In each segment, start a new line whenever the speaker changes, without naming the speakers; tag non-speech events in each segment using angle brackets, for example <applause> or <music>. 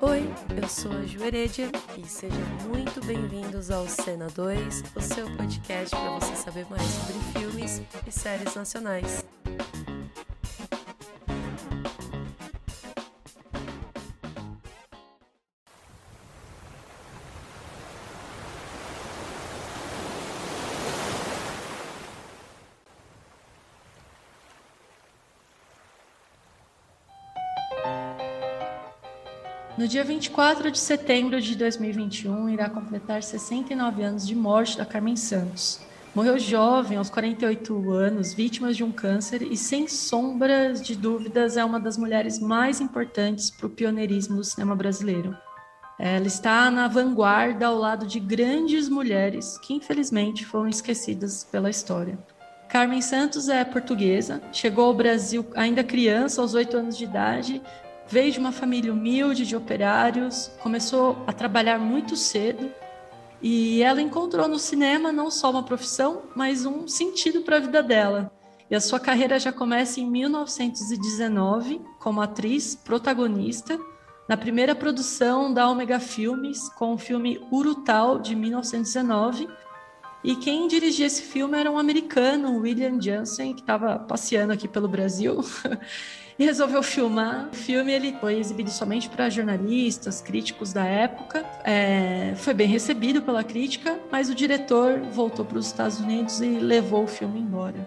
Oi, eu sou a Ju Heredia e sejam muito bem-vindos ao Cena 2, o seu podcast para você saber mais sobre filmes e séries nacionais.
No dia 24 de setembro de 2021, irá completar 69 anos de morte da Carmen Santos. Morreu jovem, aos 48 anos, vítima de um câncer e, sem sombras de dúvidas, é uma das mulheres mais importantes para o pioneirismo do cinema brasileiro. Ela está na vanguarda ao lado de grandes mulheres que, infelizmente, foram esquecidas pela história. Carmen Santos é portuguesa, chegou ao Brasil ainda criança, aos 8 anos de idade, veio de uma família humilde de operários, começou a trabalhar muito cedo e ela encontrou no cinema não só uma profissão, mas um sentido para a vida dela. E a sua carreira já começa em 1919 como atriz protagonista na primeira produção da Omega Filmes com o filme Urutau de 1919. E quem dirigia esse filme era um americano, William Jansen, que estava passeando aqui pelo Brasil <laughs> e resolveu filmar. O filme ele foi exibido somente para jornalistas, críticos da época. É, foi bem recebido pela crítica, mas o diretor voltou para os Estados Unidos e levou o filme embora.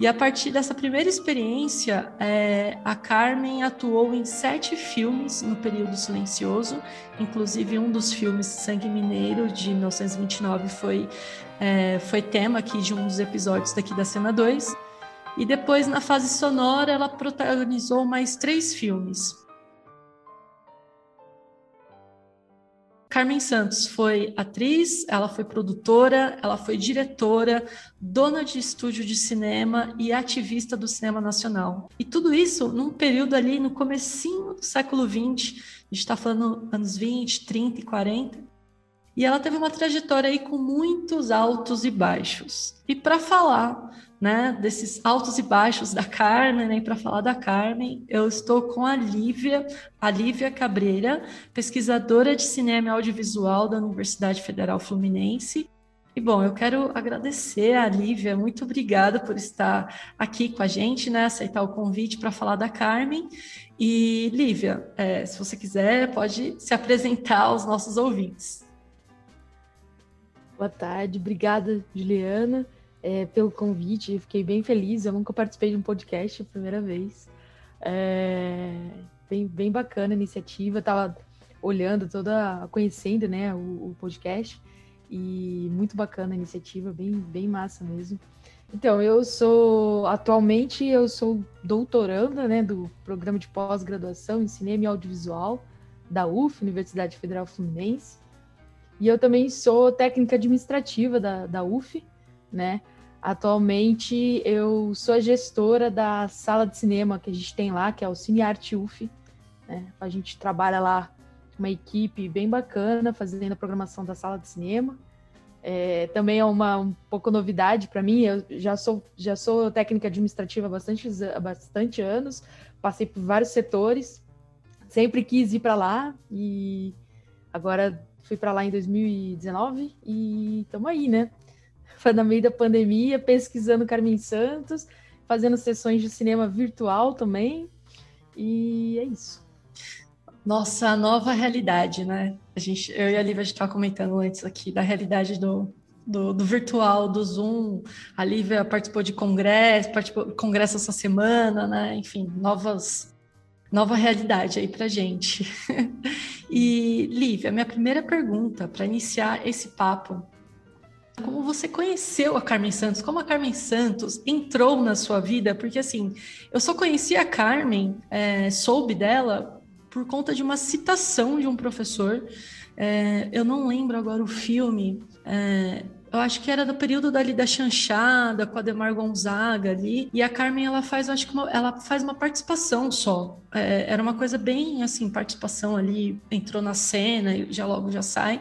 E a partir dessa primeira experiência, é, a Carmen atuou em sete filmes no período silencioso, inclusive um dos filmes Sangue Mineiro, de 1929, foi, é, foi tema aqui de um dos episódios daqui da Cena 2. E depois, na fase sonora, ela protagonizou mais três filmes. Carmen Santos foi atriz, ela foi produtora, ela foi diretora, dona de estúdio de cinema e ativista do cinema nacional. E tudo isso num período ali no comecinho do século XX, a gente está falando anos 20, 30 e 40, e ela teve uma trajetória aí com muitos altos e baixos. E para falar né, desses altos e baixos da Carmen, né, para falar da Carmen, eu estou com a Lívia, a Lívia Cabreira, pesquisadora de cinema e audiovisual da Universidade Federal Fluminense. E bom, eu quero agradecer a Lívia, muito obrigada por estar aqui com a gente, né, aceitar o convite para falar da Carmen. E Lívia, é, se você quiser, pode se apresentar aos nossos ouvintes.
Boa tarde, obrigada, Juliana é, pelo convite. Fiquei bem feliz. Eu nunca participei de um podcast, primeira vez. É, bem, bem bacana a iniciativa. Estava olhando toda, conhecendo, né, o, o, podcast e muito bacana a iniciativa, bem, bem massa mesmo. Então, eu sou atualmente eu sou doutoranda, né, do programa de pós-graduação em cinema e audiovisual da UF, Universidade Federal Fluminense. E eu também sou técnica administrativa da, da UF, né? Atualmente eu sou a gestora da sala de cinema que a gente tem lá, que é o Cine Arte UF. Né? A gente trabalha lá uma equipe bem bacana fazendo a programação da sala de cinema. É, também é uma um pouco novidade para mim. Eu já sou já sou técnica administrativa há bastante, há bastante anos, passei por vários setores, sempre quis ir para lá e agora fui para lá em 2019 e estamos aí, né? No meio da pandemia, pesquisando Carmen Santos, fazendo sessões de cinema virtual também. E é isso.
Nossa nova realidade, né? A gente, eu e a Lívia, estava comentando antes aqui da realidade do, do, do, virtual, do Zoom. A Lívia participou de congresso, participou de congresso essa semana, né? Enfim, novas, nova realidade aí para gente. <laughs> e, Lívia, minha primeira pergunta para iniciar esse papo como você conheceu a Carmen Santos? Como a Carmen Santos entrou na sua vida? Porque assim, eu só conheci a Carmen, é, soube dela por conta de uma citação de um professor. É, eu não lembro agora o filme. É, eu acho que era do período dali da chanchada com a Demar Gonzaga ali e a Carmen ela faz acho que uma, ela faz uma participação só é, era uma coisa bem assim participação ali entrou na cena e já logo já sai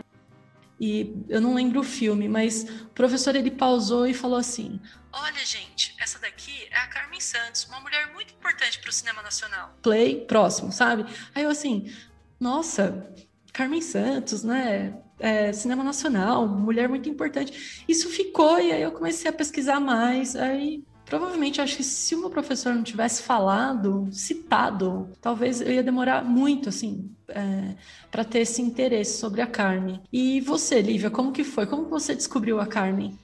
e eu não lembro o filme, mas o professor ele pausou e falou assim: Olha, gente, essa daqui é a Carmen Santos, uma mulher muito importante para o cinema nacional. Play, próximo, sabe? Aí eu assim, nossa, Carmen Santos, né? É, cinema nacional, mulher muito importante. Isso ficou, e aí eu comecei a pesquisar mais. Aí provavelmente acho que se o meu professor não tivesse falado, citado, talvez eu ia demorar muito, assim, é, para ter esse interesse sobre a Carmen. E você, Lívia, como que foi? Como você descobriu a Carmen?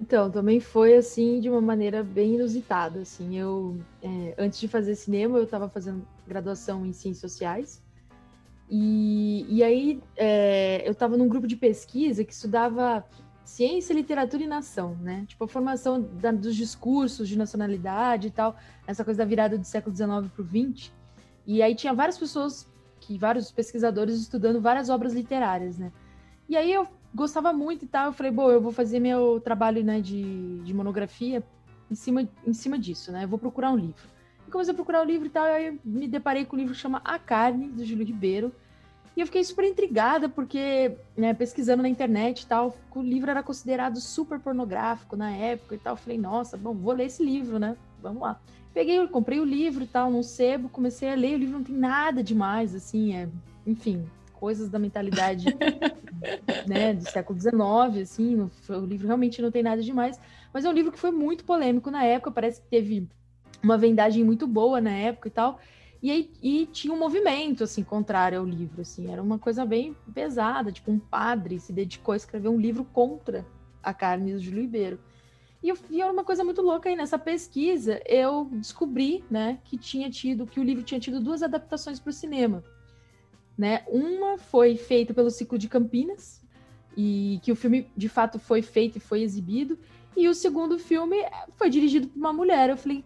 Então, também foi assim de uma maneira bem inusitada. Assim, eu é, antes de fazer cinema, eu estava fazendo graduação em ciências sociais e, e aí é, eu estava num grupo de pesquisa que estudava ciência, literatura e nação, né? Tipo a formação da, dos discursos de nacionalidade e tal, essa coisa da virada do século XIX para o XX. E aí tinha várias pessoas, que vários pesquisadores estudando várias obras literárias, né? E aí eu gostava muito e tal. Eu falei, bom, eu vou fazer meu trabalho né, de, de monografia em cima, em cima disso, né? Eu vou procurar um livro. E comecei a procurar o um livro e tal, e aí me deparei com um livro que chama A Carne, do Júlio Ribeiro. E eu fiquei super intrigada, porque, né, pesquisando na internet e tal, o livro era considerado super pornográfico na época e tal. Eu falei, nossa, bom, vou ler esse livro, né? Vamos lá. Peguei, comprei o livro e tal, num sebo, comecei a ler, o livro não tem nada demais, assim, é, enfim, coisas da mentalidade <laughs> né, do século XIX, assim, no, o livro realmente não tem nada demais, mas é um livro que foi muito polêmico na época, parece que teve uma vendagem muito boa na época e tal, e, e tinha um movimento, assim, contrário ao livro, assim, era uma coisa bem pesada, tipo, um padre se dedicou a escrever um livro contra a carne do Júlio Ribeiro. E, eu, era uma coisa muito louca aí, nessa pesquisa, eu descobri, né, que tinha tido, que o livro tinha tido duas adaptações para o cinema. Né? Uma foi feita pelo Ciclo de Campinas, e que o filme de fato foi feito e foi exibido, e o segundo filme foi dirigido por uma mulher. Eu falei,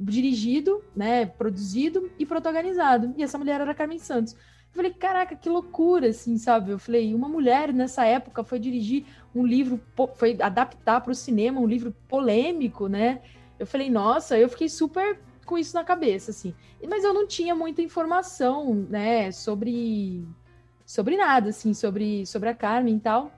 dirigido, né, produzido e protagonizado. E essa mulher era Carmen Santos. Eu falei, caraca, que loucura, assim, sabe? Eu falei, uma mulher nessa época foi dirigir um livro, foi adaptar para o cinema um livro polêmico, né? Eu falei, nossa, eu fiquei super com isso na cabeça, assim. Mas eu não tinha muita informação, né, sobre, sobre nada, assim, sobre, sobre a Carmen e tal.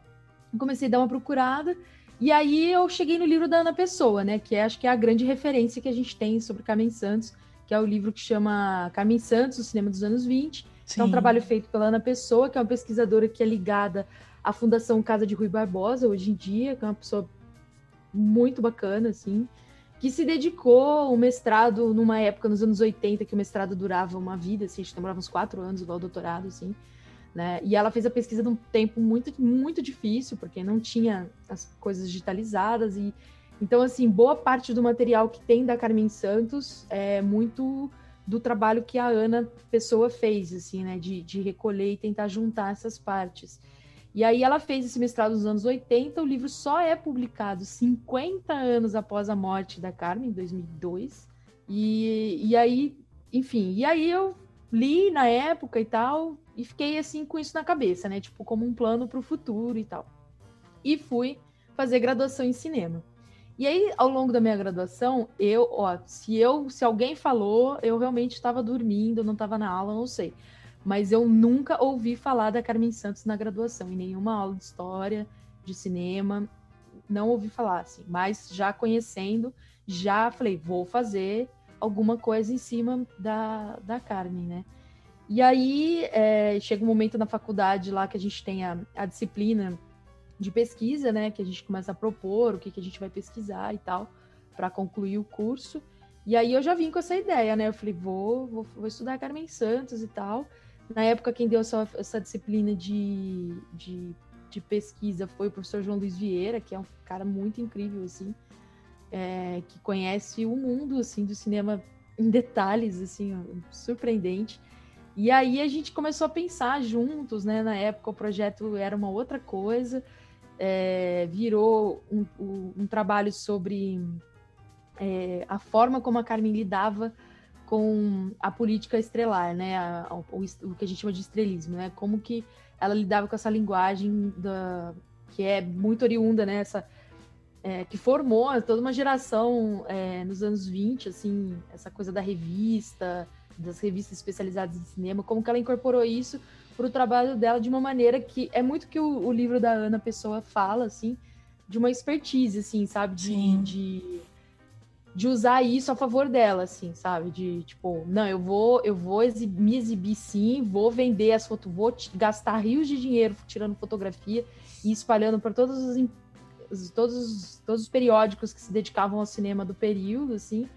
Comecei a dar uma procurada, e aí eu cheguei no livro da Ana Pessoa, né, que é, acho que é a grande referência que a gente tem sobre Carmen Santos, que é o livro que chama Carmen Santos, o cinema dos anos 20, Sim. é um trabalho feito pela Ana Pessoa, que é uma pesquisadora que é ligada à Fundação Casa de Rui Barbosa, hoje em dia, que é uma pessoa muito bacana, assim, que se dedicou o mestrado numa época, nos anos 80, que o mestrado durava uma vida, assim, a gente demorava uns quatro anos, igual o doutorado, assim, né? E ela fez a pesquisa num tempo muito, muito difícil, porque não tinha as coisas digitalizadas e então, assim, boa parte do material que tem da Carmen Santos é muito do trabalho que a Ana Pessoa fez, assim, né, de, de recolher e tentar juntar essas partes. E aí ela fez esse mestrado nos anos 80, o livro só é publicado 50 anos após a morte da Carmen, em 2002. E, e aí, enfim, e aí eu li na época e tal, e fiquei assim com isso na cabeça, né? Tipo, como um plano para o futuro e tal. E fui fazer graduação em cinema. E aí, ao longo da minha graduação, eu, ó, se eu, se alguém falou, eu realmente estava dormindo, não estava na aula, não sei mas eu nunca ouvi falar da Carmen Santos na graduação, em nenhuma aula de história, de cinema, não ouvi falar, assim, mas já conhecendo, já falei, vou fazer alguma coisa em cima da, da Carmen, né? E aí é, chega um momento na faculdade lá que a gente tem a, a, disciplina de pesquisa, né? Que a gente começa a propor o que, que a gente vai pesquisar e tal, para concluir o curso. E aí eu já vim com essa ideia, né? Eu falei, vou, vou, vou estudar Carmen Santos e tal. Na época, quem deu essa, essa disciplina de, de, de, pesquisa foi o professor João Luiz Vieira, que é um cara muito incrível, assim, é, que conhece o mundo, assim, do cinema em detalhes, assim, surpreendente. E aí a gente começou a pensar juntos, né? Na época o projeto era uma outra coisa, é, virou um, um, trabalho sobre é, a forma como a Carmen lidava com a política estrelar, né? A, a, o, o, que a gente chama de estrelismo, né? Como que ela lidava com essa linguagem da, que é muito oriunda, né? Essa, é, que formou toda uma geração é, nos anos 20, assim, essa coisa da revista, das revistas especializadas em cinema, como que ela incorporou isso para o trabalho dela de uma maneira que é muito que o, o, livro da Ana Pessoa fala, assim, de uma expertise, assim, sabe? De, de de usar isso a favor dela, assim, sabe? De tipo, não, eu vou, eu vou me exibir sim, vou vender as fotos, vou gastar rios de dinheiro tirando fotografia e espalhando para todos os todos, todos os periódicos que se dedicavam ao cinema do período, assim,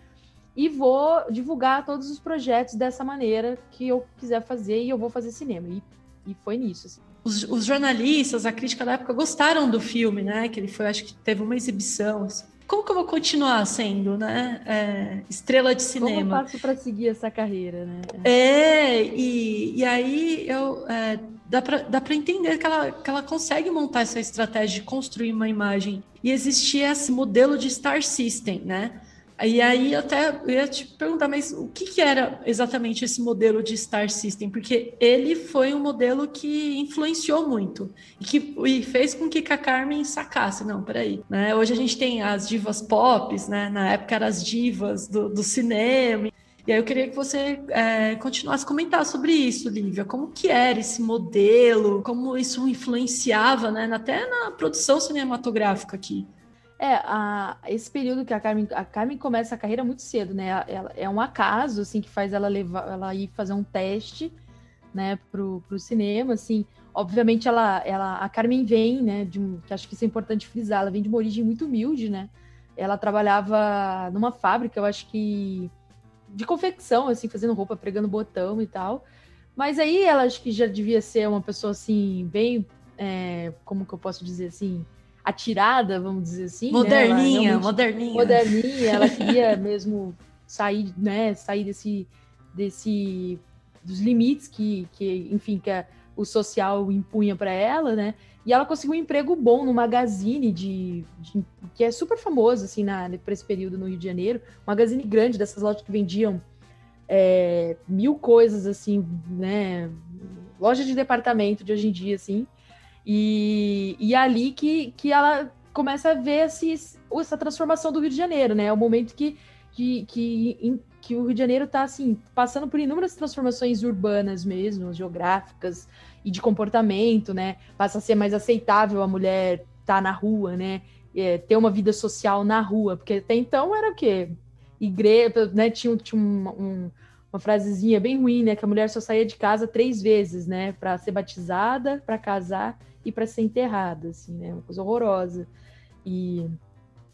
e vou divulgar todos os projetos dessa maneira que eu quiser fazer e eu vou fazer cinema. E, e foi nisso. Assim.
Os, os, jornalistas, a crítica da época gostaram do filme, né? Que ele foi, acho que teve uma exibição. Assim como que eu vou continuar sendo, né? É, estrela de cinema. Como
eu faço para seguir essa carreira, né?
É, e, e aí eu é, dá para entender que ela, que ela consegue montar essa estratégia de construir uma imagem. E existia esse modelo de Star System, né? E aí eu até ia te perguntar, mas o que, que, era exatamente esse modelo de Star System? Porque ele foi um modelo que influenciou muito e que e fez com que a Carmen sacasse, não, peraí, né? Hoje a gente tem as divas pop, né? Na época eram as divas do, do cinema. E aí eu queria que você é, continuasse a comentar sobre isso, Lívia. Como que era esse modelo? Como isso influenciava, né? Até na produção cinematográfica aqui.
É, a, esse período que a Carmen, a Carmen começa a carreira muito cedo, né? Ela, é um acaso, assim, que faz ela levar, ela ir fazer um teste, né, pro, pro cinema, assim. Obviamente, ela, ela, a Carmen vem, né, de um, que acho que isso é importante frisar, ela vem de uma origem muito humilde, né? Ela trabalhava numa fábrica, eu acho que de confecção, assim, fazendo roupa, pregando botão e tal. Mas aí ela acho que já devia ser uma pessoa, assim, bem, é, como que eu posso dizer, assim, atirada, vamos dizer assim.
Moderninha, né? moderninha.
Moderninha, ela <laughs> queria mesmo sair, né, sair desse, desse dos limites que, que enfim, que a, o social impunha para ela, né? E ela conseguiu um emprego bom no magazine de, de que é super famoso assim na para esse período no Rio de Janeiro, um magazine grande dessas lojas que vendiam é, mil coisas assim, né? Loja de departamento de hoje em dia assim. E, e é ali que, que ela começa a ver esse, essa transformação do Rio de Janeiro, né? É o momento que, que, que, em, que o Rio de Janeiro está assim, passando por inúmeras transformações urbanas mesmo, geográficas e de comportamento, né? Passa a ser mais aceitável a mulher estar tá na rua, né? É, ter uma vida social na rua, porque até então era o quê? Igreja, né? Tinha, tinha um, um uma frasezinha bem ruim, né? Que a mulher só saía de casa três vezes, né? Para ser batizada, para casar e para ser enterrada, assim, né? Uma coisa horrorosa. E,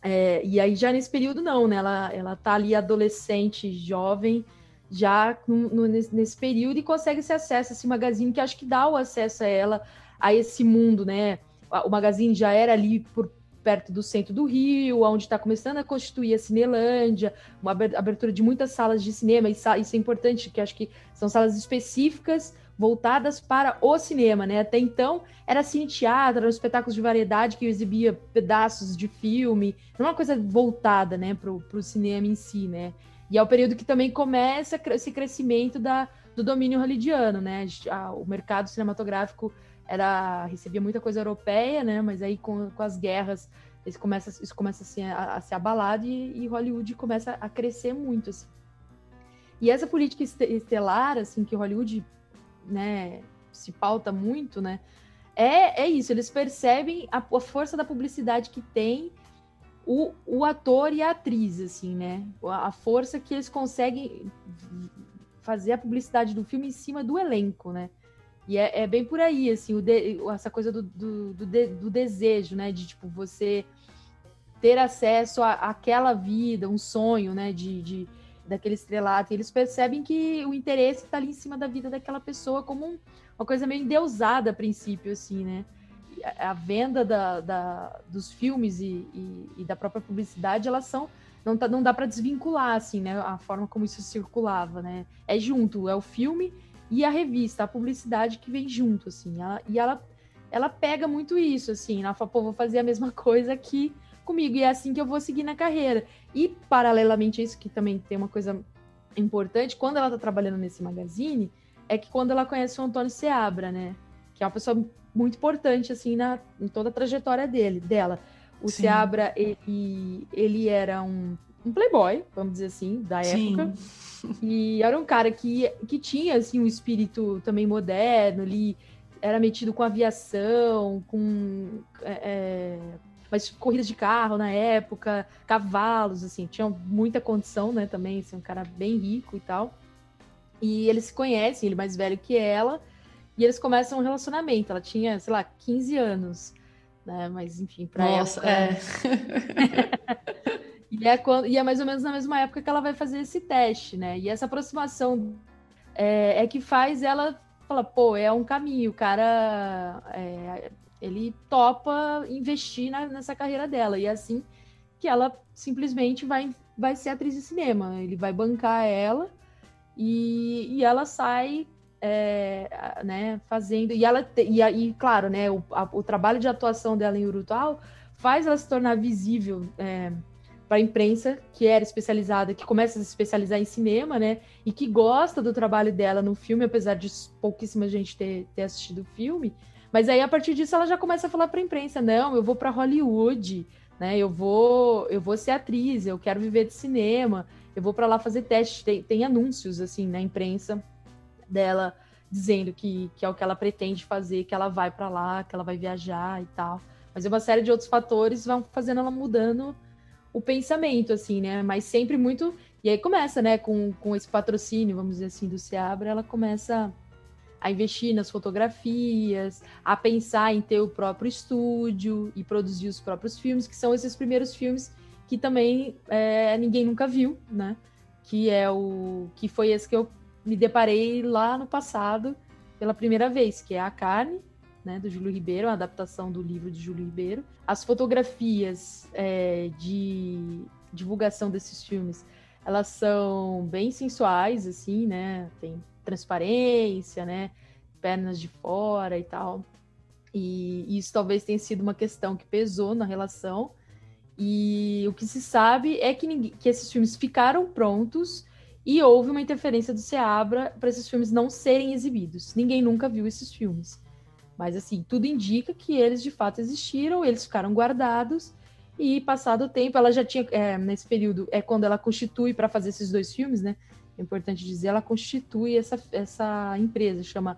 é, e aí já nesse período não, né? Ela, ela tá ali adolescente, jovem, já no, nesse período e consegue esse acesso a esse magazine que acho que dá o acesso a ela a esse mundo, né? O magazine já era ali por perto do centro do Rio, onde está começando a constituir a Cinelândia, uma abertura de muitas salas de cinema, isso é importante, que acho que são salas específicas voltadas para o cinema, né? Até então era cine teatro, eram espetáculos de variedade que exibia pedaços de filme, não é uma coisa voltada, né, para o cinema em si, né? E é o período que também começa esse crescimento da, do domínio hollywoodiano, né? O mercado cinematográfico era recebia muita coisa europeia, né? Mas aí com, com as guerras isso começa, isso começa assim, a, a ser abalado e, e, Hollywood começa a crescer muito. Assim. E essa política estelar, assim, que Hollywood né, se pauta muito, né? É, é isso, eles percebem a, a força da publicidade que tem o, o ator e a atriz, assim, né? A, força que eles conseguem fazer a publicidade do filme em cima do elenco, né? E é, é bem por aí, assim, de, essa coisa do, do, do, de, do, desejo, né? De, tipo, você ter acesso àquela vida, um sonho, né? De, de, daquele estrelato. E eles percebem que o interesse está ali em cima da vida daquela pessoa como um, uma coisa meio endeusada a princípio, assim, né? A, venda da, da, dos filmes e, e, e, da própria publicidade, elas são... Não, tá, não dá para desvincular, assim, né? A forma como isso circulava, né? É junto, é o filme e a revista, a publicidade que vem junto, assim. Ela, e ela, ela pega muito isso, assim. Ela fala, pô, vou fazer a mesma <laughs> coisa aqui comigo. E é assim que eu vou seguir na carreira. E, paralelamente a isso, que também tem uma coisa importante, quando ela tá trabalhando nesse magazine, é que quando ela conhece o Antônio Seabra, né? Que é uma pessoa muito importante, assim, na, em toda a trajetória dele, dela. O Sim. Seabra, ele, ele era um, um playboy, vamos dizer assim, da Sim. época. E era um cara que, que tinha, assim, um espírito também moderno, ele era metido com aviação, com... É, é mas corridas de carro na época, cavalos, assim, tinha muita condição, né, também, assim, um cara bem rico e tal. E eles se conhecem, ele mais velho que ela, e eles começam um relacionamento. Ela tinha, sei lá, 15 anos, né? Mas enfim, para
Nossa, época...
é. <laughs> e, é quando... e é mais ou menos na mesma época que ela vai fazer esse teste, né? E essa aproximação é, é que faz ela falar, pô, é um caminho, o cara é, ele topa investir na, nessa carreira dela. E é assim que ela simplesmente vai, vai ser atriz de cinema. Ele vai bancar ela e, e ela sai é, né, fazendo. E ela e, e claro, né, o, a, o trabalho de atuação dela em Urutau faz ela se tornar visível é, para a imprensa que era especializada, que começa a se especializar em cinema, né, e que gosta do trabalho dela no filme, apesar de pouquíssima gente ter, ter assistido o filme. Mas aí a partir disso ela já começa a falar para a imprensa, não, eu vou para Hollywood, né, eu vou, eu vou ser atriz, eu quero viver de cinema, eu vou para lá fazer testes, tem, tem anúncios assim na imprensa dela dizendo que, que é o que ela pretende fazer, que ela vai para lá, que ela vai viajar e tal. Mas é uma série de outros fatores vão fazendo ela mudando o pensamento, assim, né? Mas sempre muito. E aí começa, né, com, com esse patrocínio, vamos dizer assim, do Seabra, ela começa a investir nas fotografias, a pensar em ter o próprio estúdio e produzir os próprios filmes, que são esses primeiros filmes que também é, ninguém nunca viu, né? Que é o que foi esse que eu me deparei lá no passado pela primeira vez, que é A Carne, né, do Júlio Ribeiro, a adaptação do livro de Júlio Ribeiro. As fotografias é, de divulgação desses filmes, elas são bem sensuais, assim, né? Tem transparência, né? Pernas de fora e tal. E isso talvez tenha sido uma questão que pesou na relação. E o que se sabe é que, que esses filmes ficaram prontos e houve uma interferência do Seabra para esses filmes não serem exibidos. Ninguém nunca viu esses filmes. Mas, assim, tudo indica que eles de fato existiram, eles ficaram guardados. E, passado o tempo, ela já tinha, é, nesse período, é quando ela constitui para fazer esses dois filmes, né? É importante dizer, ela constitui essa, essa empresa, chama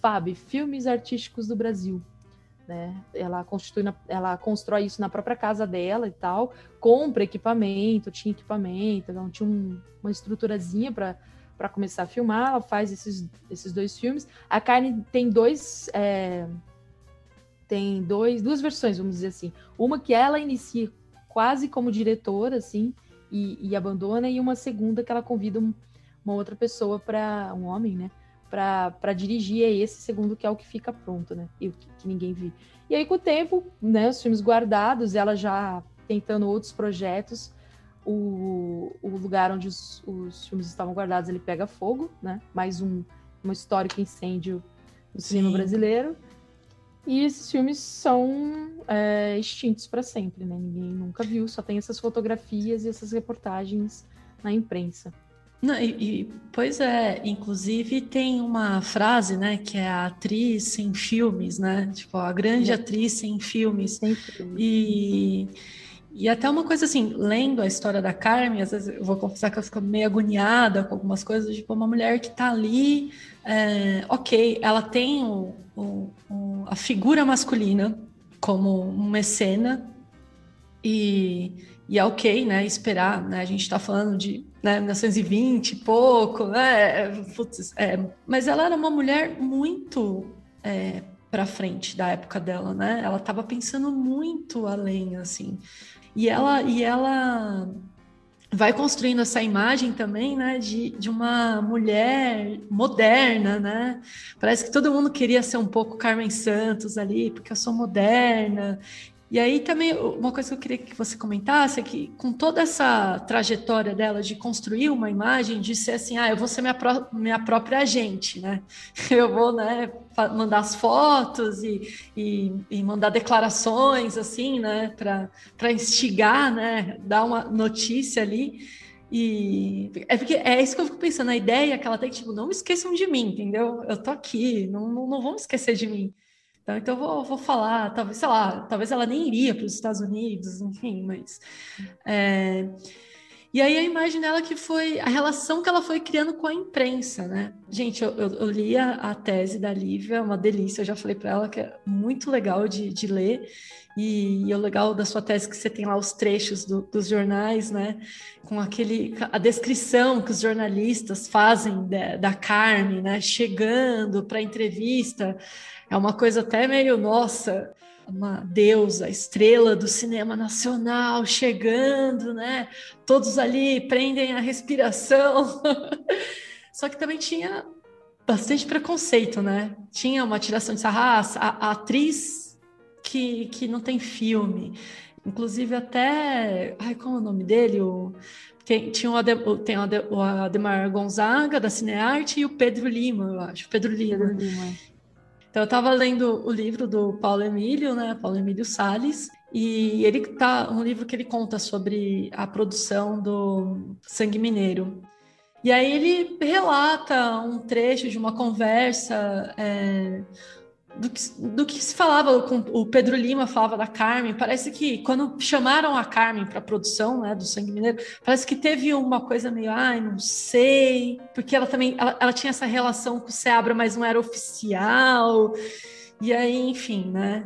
FAB Filmes Artísticos do Brasil. Né? Ela constitui, na, ela constrói isso na própria casa dela e tal, compra equipamento, tinha equipamento, então tinha um, uma estruturazinha para para começar a filmar, ela faz esses, esses dois filmes. A Carne tem dois é, tem dois duas versões, vamos dizer assim. Uma que ela inicia quase como diretora, assim, e, e abandona, e uma segunda que ela convida um, uma outra pessoa para um homem, né, para dirigir é esse segundo que é o que fica pronto, né? E que, que, ninguém viu. E aí com o tempo, né, os filmes guardados, ela já tentando outros projetos, o, o lugar onde os, os filmes estavam guardados ele pega fogo, né? Mais um, um histórico incêndio no cinema brasileiro. E esses filmes são é, extintos para sempre, né? Ninguém nunca viu, só tem essas fotografias e essas reportagens na imprensa.
Não, e, e, pois é, inclusive tem uma frase, né, que é a atriz sem filmes, né? Tipo, a grande é. atriz sem filmes. Sem filmes. E, e até uma coisa assim, lendo a história da Carmen, às vezes eu vou confessar que eu fico meio agoniada com algumas coisas, tipo, uma mulher que tá ali, é, ok, ela tem o, o, o, a figura masculina como uma cena e, e é ok, né, esperar, né, a gente tá falando de né, 1920 e pouco, né? Putz, é, mas ela era uma mulher muito é, para frente da época dela, né? Ela estava pensando muito além, assim. E ela, e ela vai construindo essa imagem também, né, de, de uma mulher moderna, né? Parece que todo mundo queria ser um pouco Carmen Santos ali, porque eu sou moderna e aí também uma coisa que eu queria que você comentasse é que com toda essa trajetória dela de construir uma imagem, de ser assim, ah, eu vou ser minha, pró minha própria agente, né? <laughs> Eu vou, né, mandar as fotos e, e, e mandar declarações, assim, né, para instigar, né, dar uma notícia ali. E é porque é isso que eu fico pensando, a ideia que ela tem, tipo, não esqueçam de mim, entendeu? Eu tô aqui, não, não, não vão esquecer de mim. Então, então eu vou, vou falar, talvez, sei lá, talvez ela nem iria para os Estados Unidos, enfim, mas. É... E aí a imagem dela que foi a relação que ela foi criando com a imprensa, né? Gente, eu, eu, eu li a, a, tese da Lívia, uma delícia, eu já falei para ela que é muito legal de, de ler. E, e, o legal da sua tese é que você tem lá os trechos do, dos jornais, né? Com aquele a descrição que os jornalistas fazem da, da Carmen, né? Chegando para a entrevista, é uma coisa até meio nossa uma deusa, estrela do cinema nacional chegando, né? Todos ali prendem a respiração. <laughs> Só que também tinha bastante preconceito, né? Tinha uma tiração de sarraça, a, a atriz que, que não tem filme. Inclusive até, ai, qual é o nome dele? O, tem, tinha o, Adem, tem o Ademar Gonzaga, da Cinearte, e o Pedro Lima, eu acho. Pedro Lima. Pedro Lima. Então, eu estava lendo o livro do Paulo Emílio, né? Paulo Emílio Sales, e ele tá um livro que ele conta sobre a produção do Sangue Mineiro. E aí ele relata um trecho de uma conversa é, do que, do que se falava, com, o Pedro Lima falava da Carmen, parece que quando chamaram a Carmen para a produção né, do Sangue Mineiro, parece que teve uma coisa meio, ai, não sei, porque ela também, ela, ela tinha essa relação com o Seabra, mas não era oficial, e aí, enfim, né,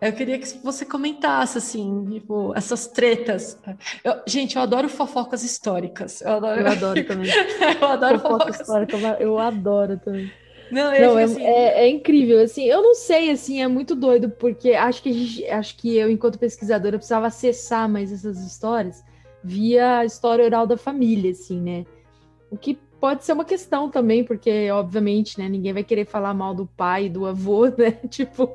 eu queria que você comentasse, assim, tipo, essas tretas. Eu, gente, eu adoro fofocas históricas. Eu adoro,
eu adoro também. <laughs>
eu adoro Fofoca fofocas
históricas. Eu adoro também. Não, não é, assim... é, é, incrível, assim, eu não sei, assim, é muito doido, porque acho que, a gente, acho que eu, enquanto pesquisadora, precisava acessar mais essas histórias via a história oral da família, assim, né? O que pode ser uma questão também, porque, obviamente, né, ninguém vai querer falar mal do pai, do avô, <laughs> né? Tipo,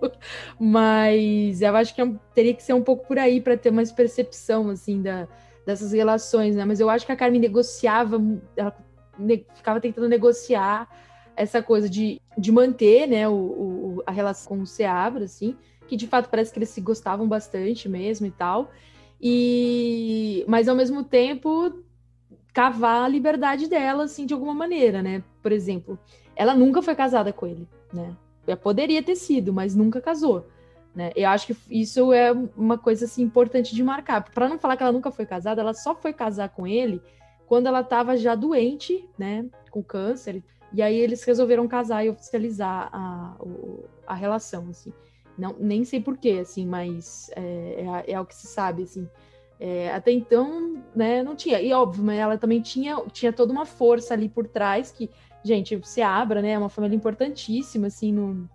mas eu acho que é teria que ser um pouco por aí para ter mais percepção, assim, da, dessas relações, né? Mas eu acho que a Carmen negociava, ela ne ficava tentando negociar essa coisa de, de manter né, o, o, a relação com o Seabra, assim, que de fato parece que eles se gostavam bastante mesmo e tal. E mas ao mesmo tempo cavar a liberdade dela, assim, de alguma maneira, né? Por exemplo, ela nunca foi casada com ele, né? Ela poderia ter sido, mas nunca casou. Né? Eu acho que isso é uma coisa assim, importante de marcar. Para não falar que ela nunca foi casada, ela só foi casar com ele quando ela estava já doente, né, com câncer. E aí eles resolveram casar e oficializar a, a relação, assim. Não, nem sei porquê, assim, mas é, é, é o que se sabe, assim. É, até então, né, não tinha. E óbvio, mas ela também tinha, tinha toda uma força ali por trás que, gente, se abra, né, é uma família importantíssima, assim, no,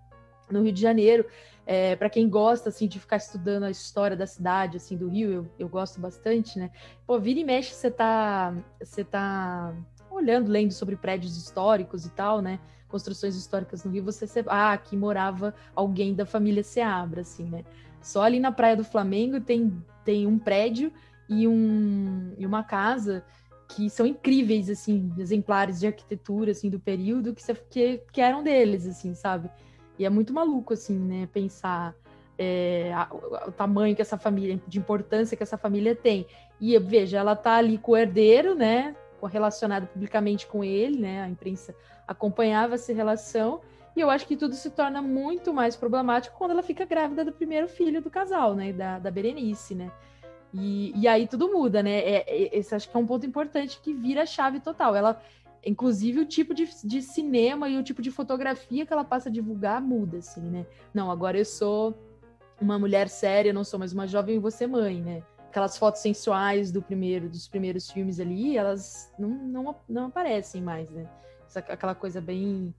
no Rio de Janeiro. É, para quem gosta, assim, de ficar estudando a história da cidade, assim, do Rio, eu, eu gosto bastante, né. Pô, vira e mexe, você tá, você tá olhando, lendo sobre prédios históricos e tal, né? Construções históricas no Rio, você ah, aqui morava alguém da família Seabra, assim, né? Só ali na Praia do Flamengo tem, tem um prédio e, um, e uma casa que são incríveis, assim, exemplares de arquitetura, assim, do período que, que, que eram deles, assim, sabe? E é muito maluco, assim, né, pensar é, a, o tamanho que essa família, de importância que essa família tem. E veja, ela tá ali com o herdeiro, né, relacionado publicamente com ele, né? A imprensa acompanhava essa relação. E eu acho que tudo se torna muito mais problemático quando ela fica grávida do primeiro filho do casal, né? Da, da Berenice, né? E, e aí tudo muda, né? É, é, esse acho que é um ponto importante que vira a chave total. Ela, inclusive, o tipo de, de cinema e o tipo de fotografia que ela passa a divulgar muda, assim, né? Não, agora eu sou uma mulher séria, não sou mais uma jovem e você mãe, né? Aquelas fotos sensuais do primeiro, dos primeiros filmes ali, elas não, não, não aparecem mais, né? Essa, aquela coisa bem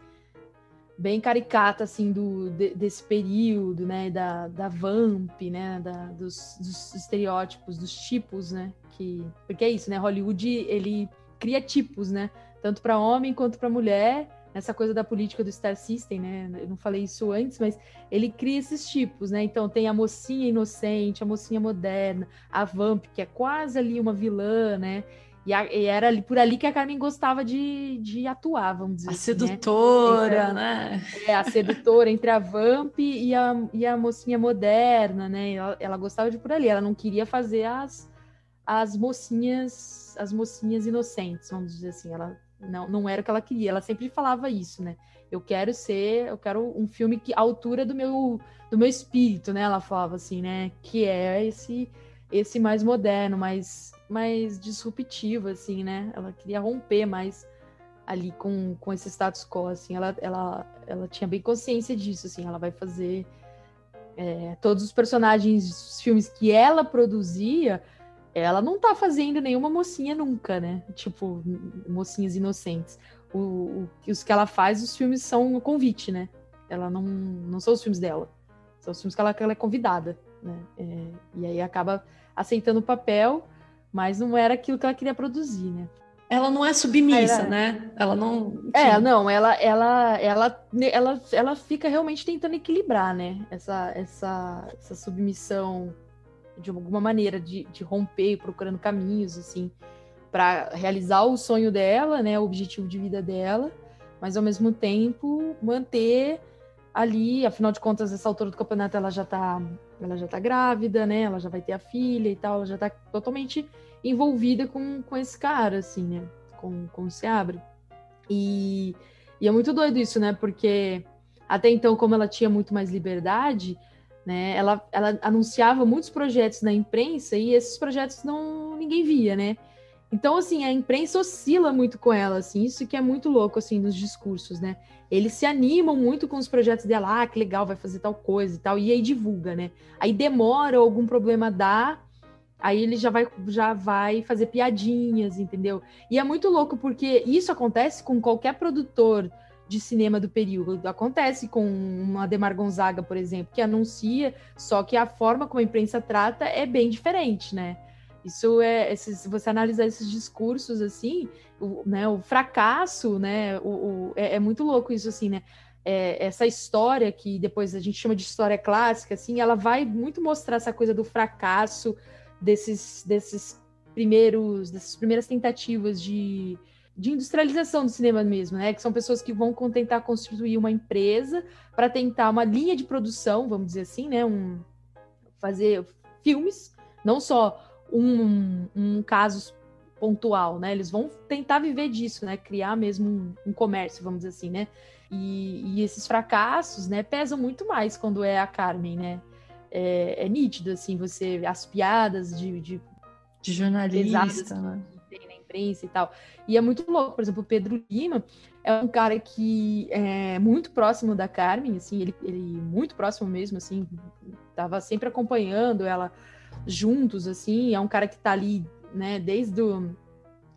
bem caricata assim do de, desse período, né, da, da vamp, né, da, dos, dos, estereótipos, dos tipos, né, que porque é isso, né, Hollywood ele cria tipos, né, tanto para homem quanto para mulher nessa coisa da política do Star System, né? Eu não falei isso antes, mas ele cria esses tipos, né? Então tem a mocinha inocente, a mocinha moderna, a Vamp, que é quase ali uma vilã, né? E, a, e era ali, por ali que a Carmen gostava de, de atuar, vamos dizer
a
assim.
A sedutora, né?
né? É, a sedutora entre a Vamp e a, e a mocinha moderna, né? Ela, ela gostava de por ali, ela não queria fazer as, as mocinhas, as mocinhas inocentes, vamos dizer assim. Ela não, não era o que ela queria. Ela sempre falava isso, né? Eu quero ser, eu quero um filme que à altura do meu do meu espírito, né? Ela falava assim, né? Que é esse esse mais moderno, mais, mais disruptivo, assim, né? Ela queria romper mais ali com, com esse status quo, assim. Ela, ela, ela tinha bem consciência disso, assim. Ela vai fazer é, todos os personagens, os filmes que ela produzia, ela não tá fazendo nenhuma mocinha nunca, né? Tipo, mocinhas inocentes. O, o, os que ela faz, os filmes são o convite, né? Ela não, não são os filmes dela. São os filmes que ela, que ela é convidada, né? É, e aí acaba aceitando o papel, mas não era aquilo que ela queria produzir, né?
Ela não é submissa, né? Ela não.
É, não, ela, ela, ela, ela, ela fica realmente tentando equilibrar, né? Essa, essa, essa submissão de alguma maneira de, de romper, procurando caminhos, assim, para realizar o sonho dela, né? O objetivo de vida dela, mas ao mesmo tempo manter ali, afinal de contas, essa altura do campeonato ela já tá, ela já tá grávida, né? Ela já vai ter a filha e tal, ela já tá totalmente envolvida com, com esse cara, assim, né? Com, com o Se Abre. E, e é muito doido isso, né? Porque até então, como ela tinha muito mais liberdade, né? Ela, ela anunciava muitos projetos na imprensa e esses projetos não ninguém via, né? Então, assim, a imprensa oscila muito com ela, assim, isso que é muito louco, assim, nos discursos, né? Eles se animam muito com os projetos dela, ah, que legal, vai fazer tal coisa e tal, e aí divulga, né? Aí demora, algum problema dá, Aí ele já vai, já vai fazer piadinhas, entendeu? E é muito louco porque isso acontece com qualquer produtor de cinema do período. Acontece com uma Demar Gonzaga, por exemplo, que anuncia, só que a forma como a imprensa trata é bem diferente, né? Isso é, se você analisar esses discursos assim, o, né, o fracasso, né, o, o é, é, muito louco isso assim, né? É, essa história que depois a gente chama de história clássica, assim, ela vai muito mostrar essa coisa do fracasso, desses, desses primeiros, dessas primeiras tentativas de, de industrialização do cinema mesmo, né? Que são pessoas que vão tentar constituir uma empresa para tentar uma linha de produção, vamos dizer assim, né? Um, fazer filmes, não só um, um caso pontual, né? Eles vão tentar viver disso, né? Criar mesmo um, um comércio, vamos dizer assim, né? E, e, esses fracassos, né, pesam muito mais quando é a Carmen, né? é, é nítido, assim, você, as piadas de, de,
de jornalista, né?
Imprensa e tal. E é muito louco, por exemplo, o Pedro Lima é um cara que é muito próximo da Carmen, assim, ele, ele muito próximo mesmo, assim, tava sempre acompanhando ela juntos, assim, é um cara que tá ali, né, desde o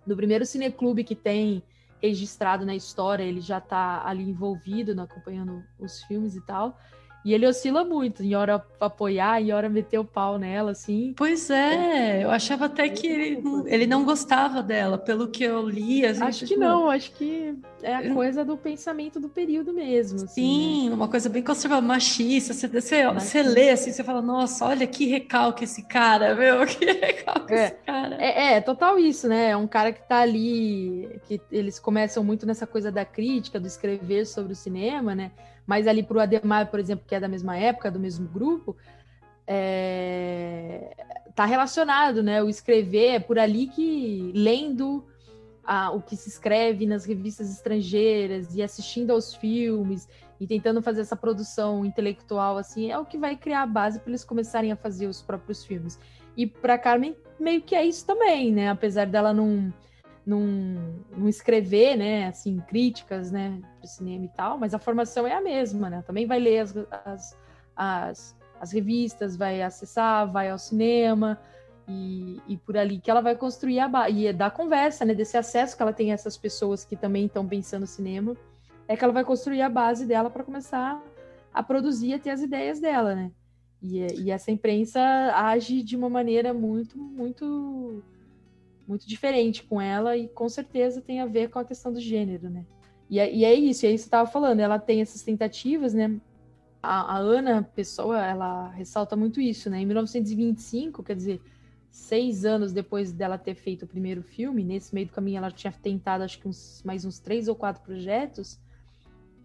do primeiro cineclube que tem registrado na história, ele já tá ali envolvido, né, acompanhando os filmes e tal. E ele oscila muito, em hora apoiar, em hora meter o pau nela, assim.
Pois é, eu achava até que ele, ele não gostava dela, pelo que eu li.
Assim, acho que tipo... não, acho que é a coisa do pensamento do período mesmo. Assim,
Sim, né? uma coisa bem conservadora, machista. Você, você, você lê assim, você fala, nossa, olha que recalque esse cara, meu, <laughs> que recalque
é,
esse cara.
É, é, total isso, né? É um cara que tá ali, que eles começam muito nessa coisa da crítica, do escrever sobre o cinema, né? Mas ali para o Ademar, por exemplo, que é da mesma época, do mesmo grupo, é... tá relacionado, né? O escrever é por ali que lendo a, o que se escreve nas revistas estrangeiras e assistindo aos filmes e tentando fazer essa produção intelectual assim é o que vai criar a base para eles começarem a fazer os próprios filmes. E para Carmen meio que é isso também, né? Apesar dela não não, não escrever, né, assim, críticas, né, para o cinema e tal, mas a formação é a mesma, né? Também vai ler as, as, as, as revistas, vai acessar, vai ao cinema e, e por ali que ela vai construir a base, e é da conversa, né, desse acesso que ela tem a essas pessoas que também estão pensando cinema, é que ela vai construir a base dela para começar a produzir e ter as ideias dela, né? E, e essa imprensa age de uma maneira muito, muito muito diferente com ela e com certeza tem a ver com a questão do gênero, né? E é, e é isso, e aí você estava falando, ela tem essas tentativas, né? A, a, Ana Pessoa, ela ressalta muito isso, né? Em 1925, quer dizer, seis anos depois dela ter feito o primeiro filme, nesse meio do caminho ela tinha tentado, acho que uns, mais uns três ou quatro projetos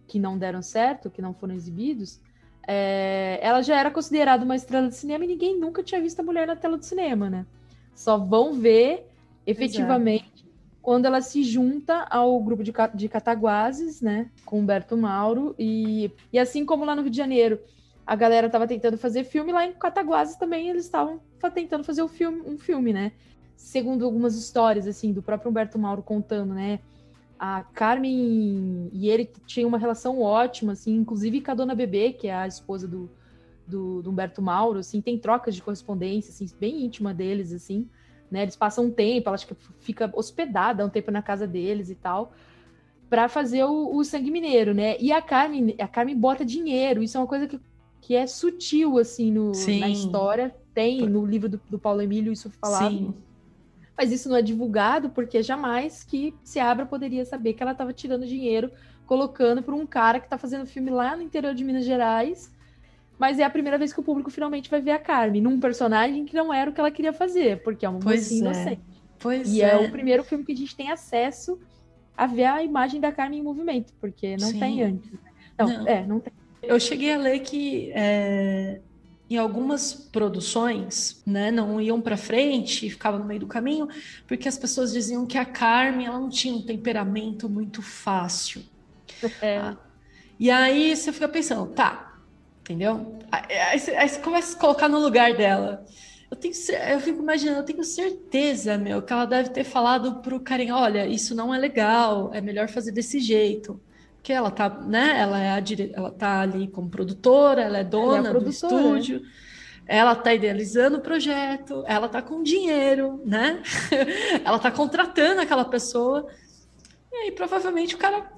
que não deram certo, que não foram exibidos. É, ela já era considerada uma estrela de cinema e ninguém nunca tinha visto a mulher na tela do cinema, né? Só vão ver efetivamente, Exato. quando ela se junta ao grupo de, de Cataguases, né, com Humberto Mauro, e, e assim como lá no Rio de Janeiro, a galera tava tentando fazer filme, lá em Cataguases também eles estavam tentando fazer um filme, um filme, né? Segundo algumas histórias, assim, do próprio Humberto Mauro contando, né? A Carmen e ele tinham uma relação ótima, assim, inclusive com a dona Bebê, que é a esposa do, do, do Humberto Mauro, assim, tem trocas de correspondência, assim, bem íntima deles, assim, né? Eles passam um tempo, ela acho que fica hospedada um tempo na casa deles e tal para fazer o, o, sangue mineiro, né? E a Carmen, a Carmen bota dinheiro. Isso é uma coisa que, que é sutil assim no, na história. Tem no livro do, do Paulo Emílio isso falado. Sim. Mas isso não é divulgado porque jamais que Seabra poderia saber que ela estava tirando dinheiro, colocando para um cara que está fazendo filme lá no interior de Minas Gerais. Mas é a primeira vez que o público finalmente vai ver a Carmen num personagem que não era o que ela queria fazer, porque é uma moça é. inocente.
Pois
e é. é o primeiro filme que a gente tem acesso a ver a imagem da Carmen em movimento, porque não Sim. tem antes. Não, não, é, não tem.
Eu cheguei a ler que é, em algumas produções, né, não iam para frente, ficava no meio do caminho, porque as pessoas diziam que a Carmen ela não tinha um temperamento muito fácil. É. Ah, e aí você fica pensando, tá, entendeu? Aí, aí, você começa a se colocar no lugar dela. Eu, tenho, eu fico imaginando, eu tenho certeza, meu, que ela deve ter falado pro carinha, olha, isso não é legal, é melhor fazer desse jeito. Porque ela tá, né? Ela é a dire... ela tá ali como produtora, ela é dona ela é do estúdio. Ela tá idealizando o projeto, ela tá com dinheiro, né? <laughs> ela tá contratando aquela pessoa. E aí provavelmente o cara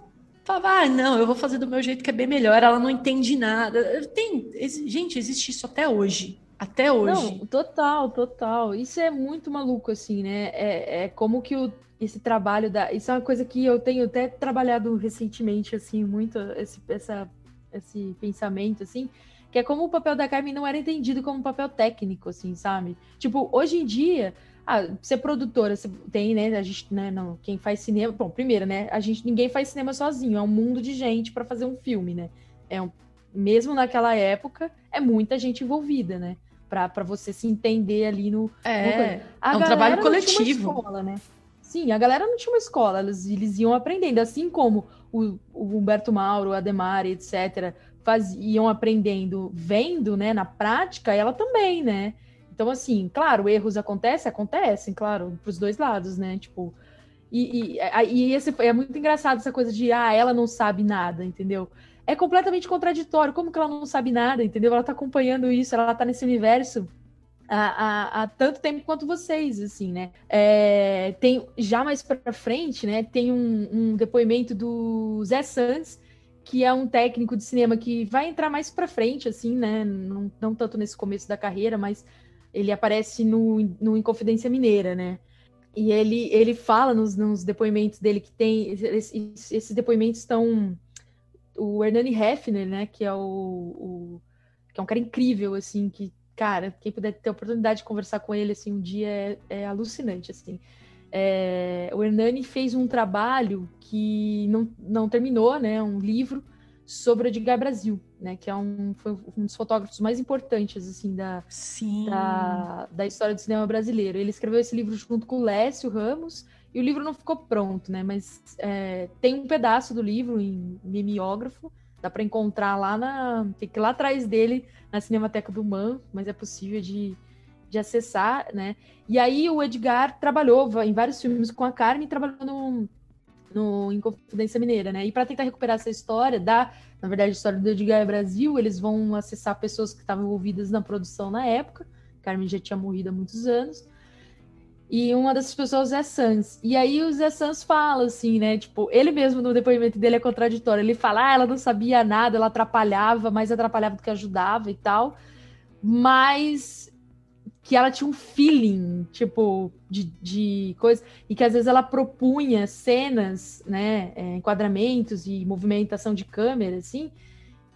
falava: "Ah, não, eu vou fazer do meu jeito que é bem melhor". Ela não entende nada. Tem, gente, existe isso até hoje. Até hoje.
Não, total, total. Isso é muito maluco, assim, né? É, é como que o, esse trabalho da. Isso é uma coisa que eu tenho até trabalhado recentemente, assim, muito, esse, essa, esse pensamento, assim, que é como o papel da Carmen não era entendido como um papel técnico, assim, sabe? Tipo, hoje em dia, ah, ser produtora, você tem, né? A gente, né? Não, quem faz cinema. Bom, primeiro, né? A gente ninguém faz cinema sozinho, é um mundo de gente para fazer um filme, né? É um, mesmo naquela época, é muita gente envolvida, né? para você se entender ali no.
É, é um trabalho coletivo.
Escola, né? Sim, a galera não tinha uma escola, eles, eles iam aprendendo, assim como o, o Humberto Mauro, o Ademar, etc., faz, iam aprendendo vendo, né, na prática, ela também, né? Então, assim, claro, erros acontecem, acontecem, claro, para os dois lados, né? Tipo, e, e, e esse, é muito engraçado essa coisa de, ah, ela não sabe nada, entendeu? é completamente contraditório. Como que ela não sabe nada, entendeu? Ela tá acompanhando isso, ela tá nesse universo há, há, há tanto tempo quanto vocês, assim, né? É, tem, já mais pra frente, né, tem um, um depoimento do Zé Santos, que é um técnico de cinema que vai entrar mais pra frente, assim, né? Não, não tanto nesse começo da carreira, mas ele aparece no, no Inconfidência Mineira, né? E ele, ele fala nos, nos depoimentos dele que tem. Esses, esses depoimentos estão o Hernani Hefner, né, que é o, o, que é um cara incrível, assim, que, cara, quem puder ter a oportunidade de conversar com ele, assim, um dia é, é alucinante, assim. É, o Hernani fez um trabalho que não, não terminou, né, um livro sobre o Edgar Brasil, né, que é um, foi um dos fotógrafos mais importantes, assim, da, da, da história do cinema brasileiro. Ele escreveu esse livro junto com o Lécio Ramos, e o livro não ficou pronto, né? Mas é, tem um pedaço do livro em mimeógrafo, dá para encontrar lá na. Fica lá atrás dele, na Cinemateca do Man, mas é possível de, de acessar, né? E aí o Edgar trabalhou em vários filmes com a Carmen, trabalhou no, no Inconfidência Mineira, né? E para tentar recuperar essa história, da, na verdade, a história do Edgar Brasil, eles vão acessar pessoas que estavam envolvidas na produção na época. Carmen já tinha morrido há muitos anos. E uma dessas pessoas é Sans. E aí o Zé Sans fala assim, né? Tipo, ele mesmo no depoimento dele é contraditório. Ele fala, ah, ela não sabia nada, ela atrapalhava, mais atrapalhava do que ajudava e tal. Mas que ela tinha um feeling, tipo, de, de coisa. E que às vezes ela propunha cenas, né? É, enquadramentos e movimentação de câmera, assim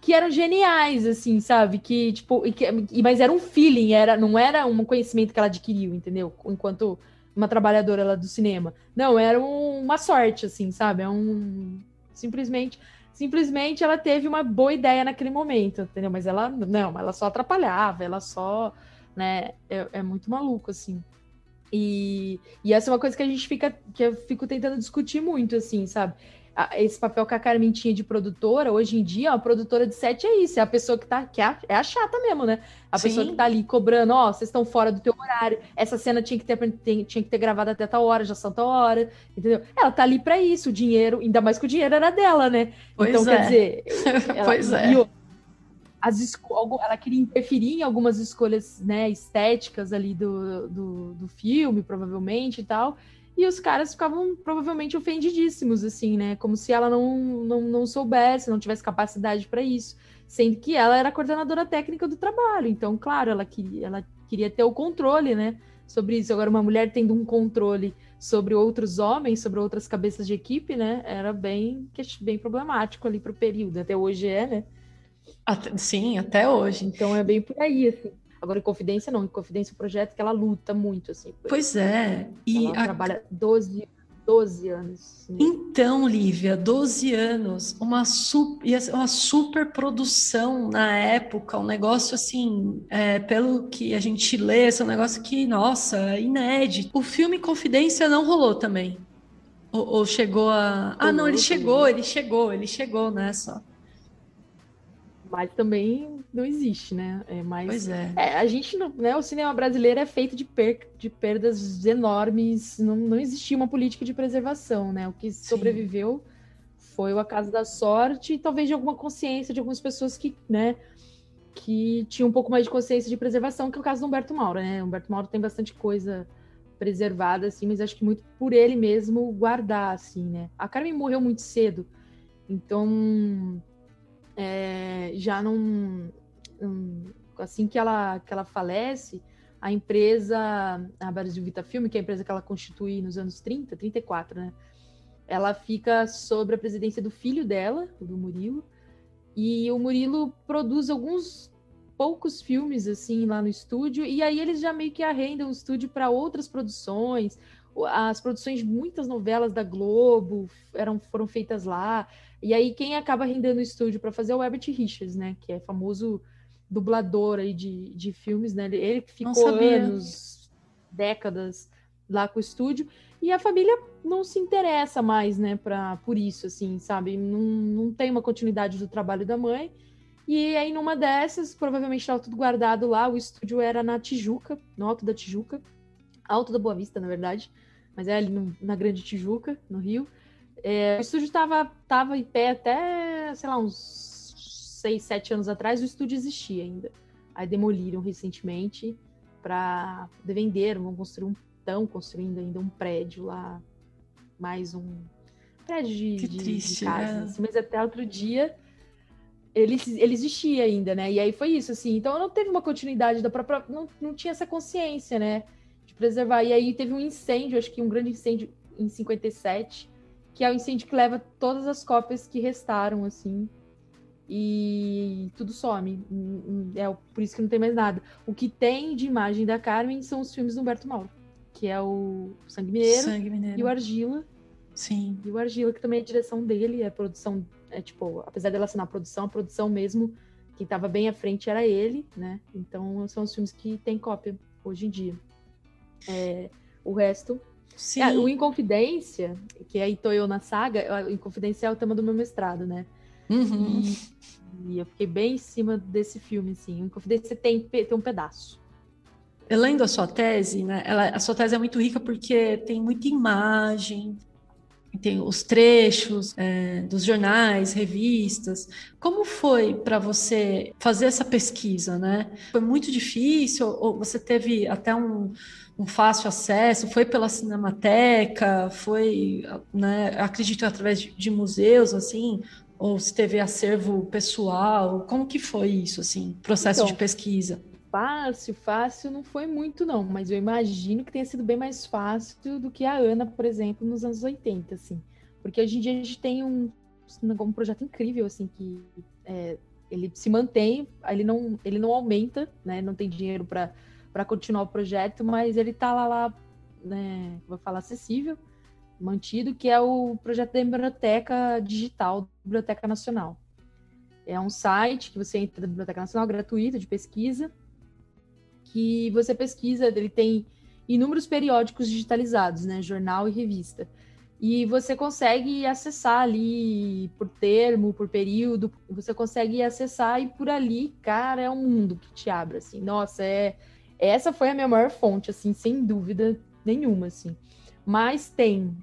que eram geniais, assim, sabe? Que, tipo, e que, e, mas era um feeling, era, não era um conhecimento que ela adquiriu, entendeu? Enquanto uma trabalhadora lá do cinema. Não, era um, uma sorte, assim, sabe? É um. Simplesmente. Simplesmente ela teve uma boa ideia naquele momento, entendeu? Mas ela. Não, ela só atrapalhava, ela só. Né? É, é muito maluco, assim. E, e essa é uma coisa que a gente fica. que eu fico tentando discutir muito, assim, sabe? esse papel que a Carmen tinha de produtora, hoje em dia, a produtora de set é isso, é a pessoa que tá, que é a, é a chata mesmo, né? A Sim. pessoa que tá ali cobrando, ó, oh, vocês estão fora do teu horário, essa cena tinha que ter, tinha que ter gravado até tal hora, já são tal hora, entendeu? Ela tá ali para isso, o dinheiro, ainda mais que o dinheiro era dela, né?
Pois então,
é. quer dizer... <laughs>
Ela, pois é.
As ela queria interferir em algumas escolhas né, estéticas ali do, do, do filme, provavelmente, e tal, e os caras ficavam provavelmente ofendidíssimos, assim, né? Como se ela não, não, não soubesse, não tivesse capacidade para isso. Sendo que ela era coordenadora técnica do trabalho. Então, claro, ela queria, ela queria ter o controle, né? Sobre isso. Agora, uma mulher tendo um controle sobre outros homens, sobre outras cabeças de equipe, né? Era bem, bem problemático ali para o período. Até hoje é, né?
Até, sim, até hoje.
Então é bem por aí, assim. Agora, em Confidência, não. Em Confidência, é um projeto que ela luta muito, assim.
Pois é.
E ela a... trabalha 12, 12 anos.
Sim. Então, Lívia, 12 anos, uma, super, uma super produção na época, um negócio assim, é, pelo que a gente lê, esse é um negócio que, nossa, é inédito. O filme Confidência não rolou também. Ou, ou chegou a. Ah, não, ele chegou, ele chegou, ele chegou nessa. Né,
mas também não existe, né? É mais,
pois é.
é. A gente, né? O cinema brasileiro é feito de, per, de perdas enormes. Não, não existia uma política de preservação, né? O que Sim. sobreviveu foi o acaso da sorte e talvez de alguma consciência de algumas pessoas que, né? Que tinham um pouco mais de consciência de preservação, que é o caso do Humberto Mauro, né? O Humberto Mauro tem bastante coisa preservada, assim, mas acho que muito por ele mesmo guardar, assim, né? A Carmen morreu muito cedo, então é, já não, assim que ela que ela falece, a empresa, a Brasil Vita Filme, que é a empresa que ela constitui nos anos 30, 34, né? Ela fica sobre a presidência do filho dela, do Murilo, e o Murilo produz alguns poucos filmes assim lá no estúdio, e aí eles já meio que arrendam o estúdio para outras produções. As produções, muitas novelas da Globo eram, foram feitas lá. E aí quem acaba rendendo o estúdio para fazer é o Herbert Richards, né? Que é famoso dublador aí de, de filmes, né? Ele ficou anos, décadas lá com o estúdio. E a família não se interessa mais, né, pra, por isso, assim, sabe? Não, não tem uma continuidade do trabalho da mãe. E aí, numa dessas, provavelmente estava tudo guardado lá. O estúdio era na Tijuca, no Alto da Tijuca. Alto da Boa Vista, na verdade. Mas é ali no, na Grande Tijuca, no Rio. É, o estúdio estava tava em pé até, sei lá, uns seis, sete anos atrás, o estúdio existia ainda. Aí demoliram recentemente para vender, vão construir um, estão construindo ainda um prédio lá, mais um prédio de,
que
de,
triste,
de casas, né? assim, mas até outro dia ele, ele existia ainda, né? E aí foi isso, assim. Então não teve uma continuidade da própria. Não, não tinha essa consciência, né? De preservar. E aí teve um incêndio, acho que um grande incêndio em 57, que é o incêndio que leva todas as cópias que restaram, assim, e tudo some. É por isso que não tem mais nada. O que tem de imagem da Carmen são os filmes do Humberto Mauro, que é o Sangue Mineiro,
Sangue Mineiro.
e o Argila.
Sim.
E o Argila, que também é a direção dele, é a produção, é tipo, apesar dela assinar a produção, a produção mesmo, quem estava bem à frente era ele, né? Então são os filmes que tem cópia hoje em dia. É, o resto
Sim. É,
o Inconfidência, que aí tô eu na saga, o Inconfidência é o tema do meu mestrado, né?
Uhum.
E, e, eu fiquei bem em cima desse filme, assim. O Inconfidência tem, tem um pedaço.
Eu lendo a sua tese, né? Ela, a sua tese é muito rica porque tem muita imagem, tem os trechos é, dos jornais, revistas. Como foi para você fazer essa pesquisa, né? Foi muito difícil ou você teve até um um fácil acesso, foi pela Cinemateca, foi, né, acredito, através de, de museus, assim, ou se teve acervo pessoal, como que foi isso, assim, processo então, de pesquisa?
Fácil, fácil não foi muito não, mas eu imagino que tenha sido bem mais fácil do que a Ana, por exemplo, nos anos 80, assim, porque hoje em dia a gente tem um, um projeto incrível, assim, que é, ele se mantém, ele não, ele não aumenta, né, não tem dinheiro para continuar o projeto, mas ele está lá, lá né, vou falar acessível, mantido, que é o projeto da Biblioteca Digital, Biblioteca Nacional. É um site que você entra na Biblioteca Nacional, gratuito, de pesquisa, que você pesquisa, ele tem inúmeros periódicos digitalizados, né, jornal e revista. e você consegue acessar ali por termo, por período, você consegue acessar e por ali, cara, é um mundo que te abre, assim. Nossa, é essa foi a minha maior fonte, assim, sem dúvida nenhuma, assim. Mas tem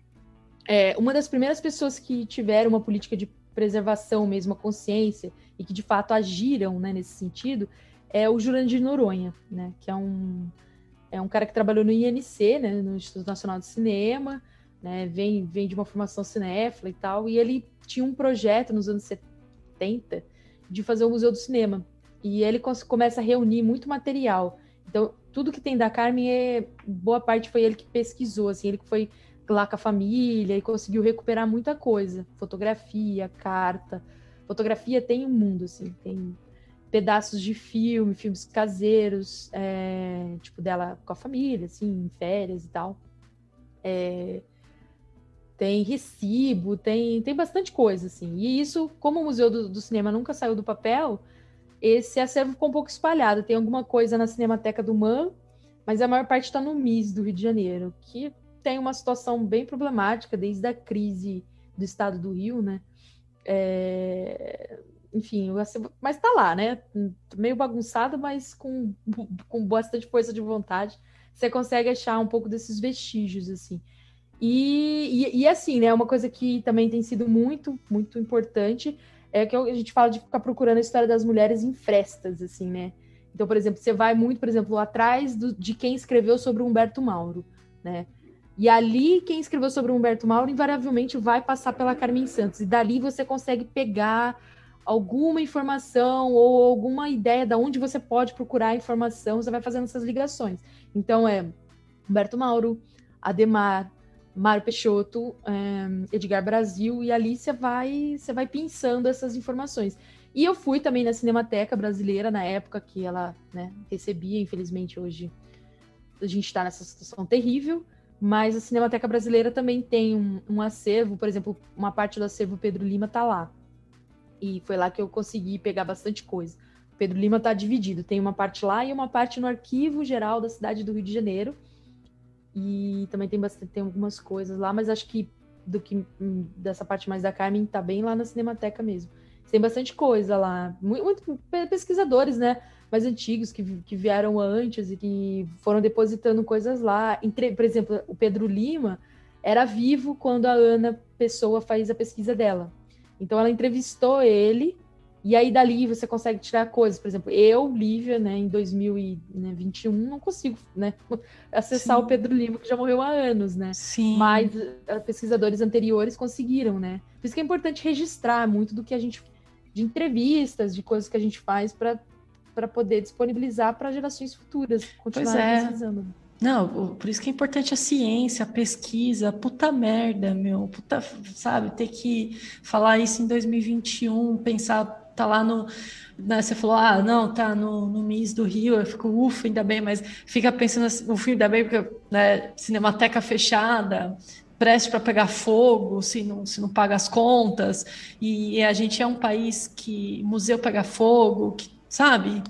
é, uma das primeiras pessoas que tiveram uma política de preservação mesmo, a consciência, e que de fato agiram né, nesse sentido, é o Jurandir Noronha, né, que é um, é um cara que trabalhou no INC, né, no Instituto Nacional de Cinema, né, vem, vem de uma formação cinéfila e tal, e ele tinha um projeto nos anos 70 de fazer o Museu do Cinema. E ele começa a reunir muito material. Então, tudo que tem da Carmen, é, boa parte foi ele que pesquisou, assim, ele que foi lá com a família e conseguiu recuperar muita coisa. Fotografia, carta. Fotografia tem um mundo, assim, tem pedaços de filme, filmes caseiros, é, tipo, dela com a família, assim, em férias e tal. É, tem recibo, tem, tem bastante coisa, assim. E isso, como o Museu do, do, Cinema nunca saiu do papel, esse acervo ficou um pouco espalhado. Tem alguma coisa na Cinemateca do MAN, mas a maior parte está no MIS do Rio de Janeiro, que tem uma situação bem problemática desde a crise do estado do Rio, né? É... Enfim, mas tá lá, né? Meio bagunçado, mas com, com bastante força de vontade. Você consegue achar um pouco desses vestígios, assim. E, e, e, assim, né? Uma coisa que também tem sido muito, muito importante é que a gente fala de ficar procurando a história das mulheres em frestas, assim, né? Então, por exemplo, você vai muito, por exemplo, atrás do, de quem escreveu sobre Humberto Mauro, né? E ali, quem escreveu sobre Humberto Mauro, invariavelmente vai passar pela Carmen Santos. E dali você consegue pegar alguma informação ou alguma ideia de onde você pode procurar informação, você vai fazendo essas ligações. Então, é Humberto Mauro, Ademar, Mário Peixoto, é, Edgar Brasil, e ali você vai, você vai pensando essas informações. E eu fui também na Cinemateca Brasileira, na época que ela né, recebia, infelizmente hoje a gente está nessa situação terrível, mas a Cinemateca Brasileira também tem um, um, acervo, por exemplo, uma parte do acervo Pedro Lima tá lá. E foi lá que eu consegui pegar bastante coisa. Pedro Lima tá dividido, tem uma parte lá e uma parte no Arquivo Geral da cidade do Rio de Janeiro. E também tem bastante, tem algumas coisas lá, mas acho que do que hum, dessa parte mais da Carmen tá bem lá na Cinemateca mesmo. Tem bastante coisa lá, muito, muito pesquisadores, né? mais antigos que, que vieram antes e que foram depositando coisas lá. Entre, por exemplo, o Pedro Lima era vivo quando a Ana Pessoa faz a pesquisa dela. Então ela entrevistou ele e aí dali você consegue tirar coisas. Por exemplo, eu, Lívia, né, em 2021 não consigo, né, <laughs> acessar Sim. o Pedro Lima que já morreu há anos, né?
Sim.
Mas eh, pesquisadores anteriores conseguiram, né? Por isso que é importante registrar muito do que a gente de entrevistas, de coisas que a gente faz para para poder disponibilizar para gerações futuras continuar é. pesquisando.
Não, por isso que é importante a ciência, a pesquisa, puta merda, meu, puta, sabe, ter que falar isso em 2021, pensar, tá lá no, né, você falou, ah, não, tá no, no MIS do Rio, eu fico, ufa, ainda bem, mas fica pensando, no fim, ainda bem, porque, né, cinemateca fechada, preste para pegar fogo, se não, se não paga as contas, e, e a gente é um país que museu pega fogo, que sabe?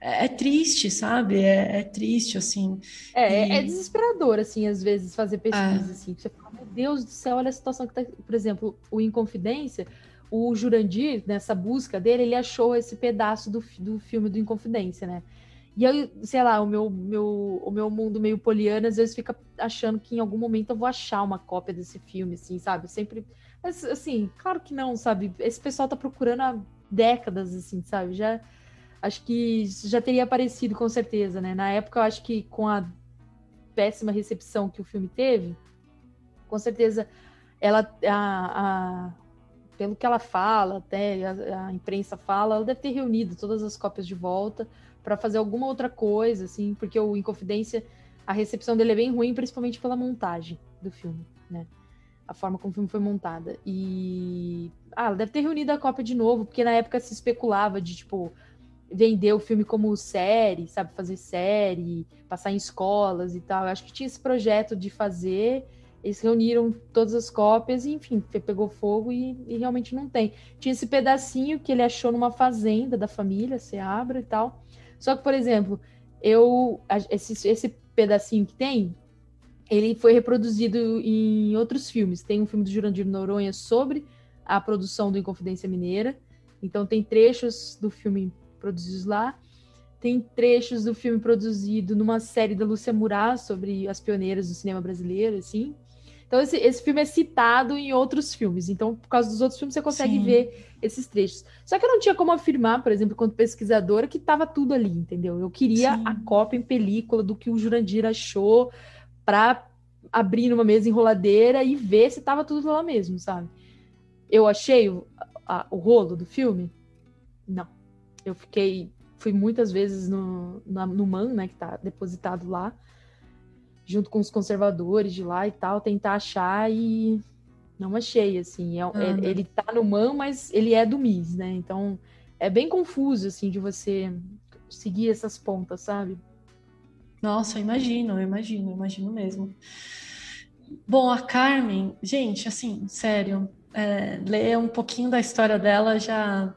É, é triste, sabe? É, é, triste, assim.
É, e... é desesperador, assim, às vezes, fazer pesquisa, é. assim. Você fala, meu Deus do céu, olha a situação que tá... Por exemplo, o Inconfidência, o Jurandir, nessa busca dele, ele achou esse pedaço do, do filme do Inconfidência, né? E eu, sei lá, o meu, meu, o meu mundo meio poliano, às vezes fica achando que em algum momento eu vou achar uma cópia desse filme, assim, sabe? Eu sempre. Mas, assim, claro que não, sabe? Esse pessoal tá procurando há décadas, assim, sabe? Já acho que já teria aparecido com certeza, né? Na época, eu acho que com a péssima recepção que o filme teve, com certeza ela, a, a pelo que ela fala, até a, a, imprensa fala, ela deve ter reunido todas as cópias de volta para fazer alguma outra coisa, assim, porque o Inconfidência, a recepção dele é bem ruim, principalmente pela montagem do filme, né? A forma como o filme foi montada. E. Ah, ela deve ter reunido a cópia de novo, porque na época se especulava de, tipo, vender o filme como série, sabe? Fazer série, passar em escolas e tal. Eu acho que tinha esse projeto de fazer. Eles reuniram todas as cópias e, enfim, pegou fogo e, e, realmente não tem. Tinha esse pedacinho que ele achou numa fazenda da família, se abre e tal. Só que, por exemplo, eu esse, esse pedacinho que tem ele foi reproduzido em outros filmes. Tem um filme do Jurandir Noronha sobre a produção do Inconfidência Mineira. Então tem trechos do filme produzidos lá. Tem trechos do filme produzido numa série da Lúcia Murat sobre as pioneiras do cinema brasileiro, assim. Então esse, esse filme é citado em outros filmes. Então, por causa dos outros filmes, você consegue Sim. ver esses trechos. Só que eu não tinha como afirmar, por exemplo, quanto pesquisadora, que estava tudo ali, entendeu? Eu queria Sim. a cópia em película do que o Jurandir achou para abrir numa mesa enroladeira e ver se estava tudo lá mesmo, sabe? Eu achei o, a, o rolo do filme? Não. Eu fiquei. Fui muitas vezes no, na, no MAN, né, que está depositado lá, junto com os conservadores de lá e tal, tentar achar e não achei, assim. É, ele, ele tá no MAN, mas ele é do MIS, né? Então é bem confuso, assim, de você seguir essas pontas, sabe?
Nossa, eu imagino, eu imagino, eu imagino mesmo. Bom, a Carmen, gente, assim, sério, é, ler um pouquinho da história dela já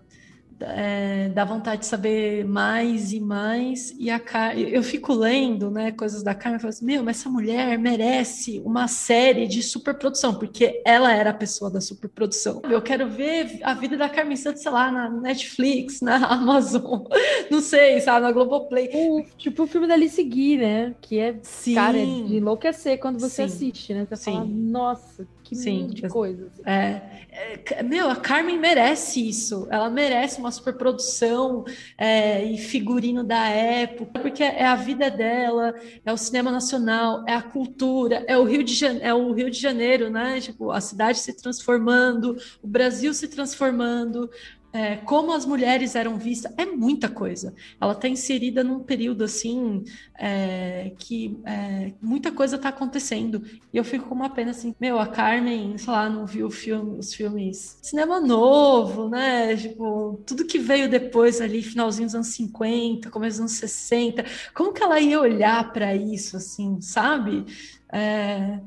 é, dá vontade de saber mais e mais. E a Car... eu fico lendo né, coisas da Carmen e falo assim: meu, mas essa mulher merece uma série de superprodução, porque ela era a pessoa da superprodução. Eu quero ver a vida da Carmen Santos, sei lá, na Netflix, na <laughs> Amazon, não sei, sabe, na Globoplay.
O, tipo o filme da Alice Guy, né? Que é, Sim. cara, é de enlouquecer quando você Sim. assiste, né? Você Sim. fala, nossa, que Sim, de coisas.
É, é, meu, a Carmen merece isso. Ela merece uma superprodução é, e figurino da época, porque é a vida dela, é o cinema nacional, é a cultura, é o Rio de Janeiro, é o Rio de Janeiro, né? Tipo, a cidade se transformando, o Brasil se transformando, é, como as mulheres eram vistas, é muita coisa. Ela está inserida num período assim é, que é, muita coisa está acontecendo. E eu fico com uma pena assim, meu, a Carmen, sei lá, não viu filme, os filmes cinema novo, né? Tipo, tudo que veio depois ali, finalzinho dos anos 50, começo dos anos 60, como que ela ia olhar para isso, assim, sabe? É,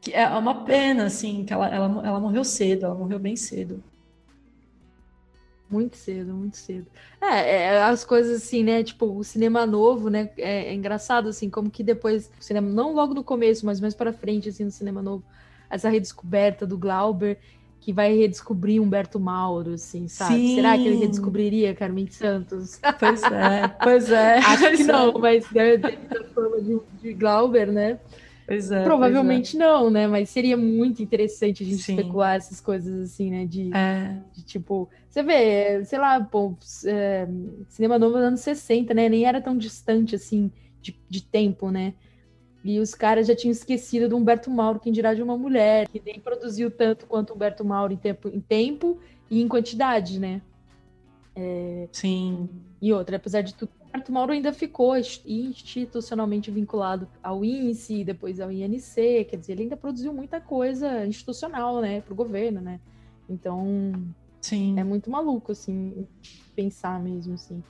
que é uma pena, assim, que ela, ela, ela morreu cedo, ela morreu bem cedo.
Muito cedo, muito cedo. É, é, as coisas assim, né? Tipo, o cinema novo, né? É, é, engraçado, assim, como que depois, o cinema, não logo no começo, mas mais para frente, assim, no cinema novo, essa redescoberta do Glauber, que vai redescobrir Humberto Mauro, assim, sabe? Sim. Será que ele redescobriria Carmen Santos?
Pois é, pois é. <laughs>
Acho que não, mas deve ter forma de, de Glauber, né?
Pois é,
Provavelmente
pois
é. não, né? Mas seria muito interessante a gente Sim. especular essas coisas assim, né? De,
é.
de, tipo, você vê, sei lá, pô, é, cinema novo dos anos 60, né? Nem era tão distante assim de, de tempo, né? E os caras já tinham esquecido do Humberto Mauro, quem dirá de uma mulher, que nem produziu tanto quanto Humberto Mauro em tempo, em tempo e em quantidade, né?
É... Sim.
E outra, apesar de tudo, Humberto Mauro ainda ficou institucionalmente vinculado ao INSE, depois ao INC, quer dizer, ele ainda produziu muita coisa institucional, né, para o governo, né? Então,
Sim.
é muito maluco, assim, pensar mesmo, assim.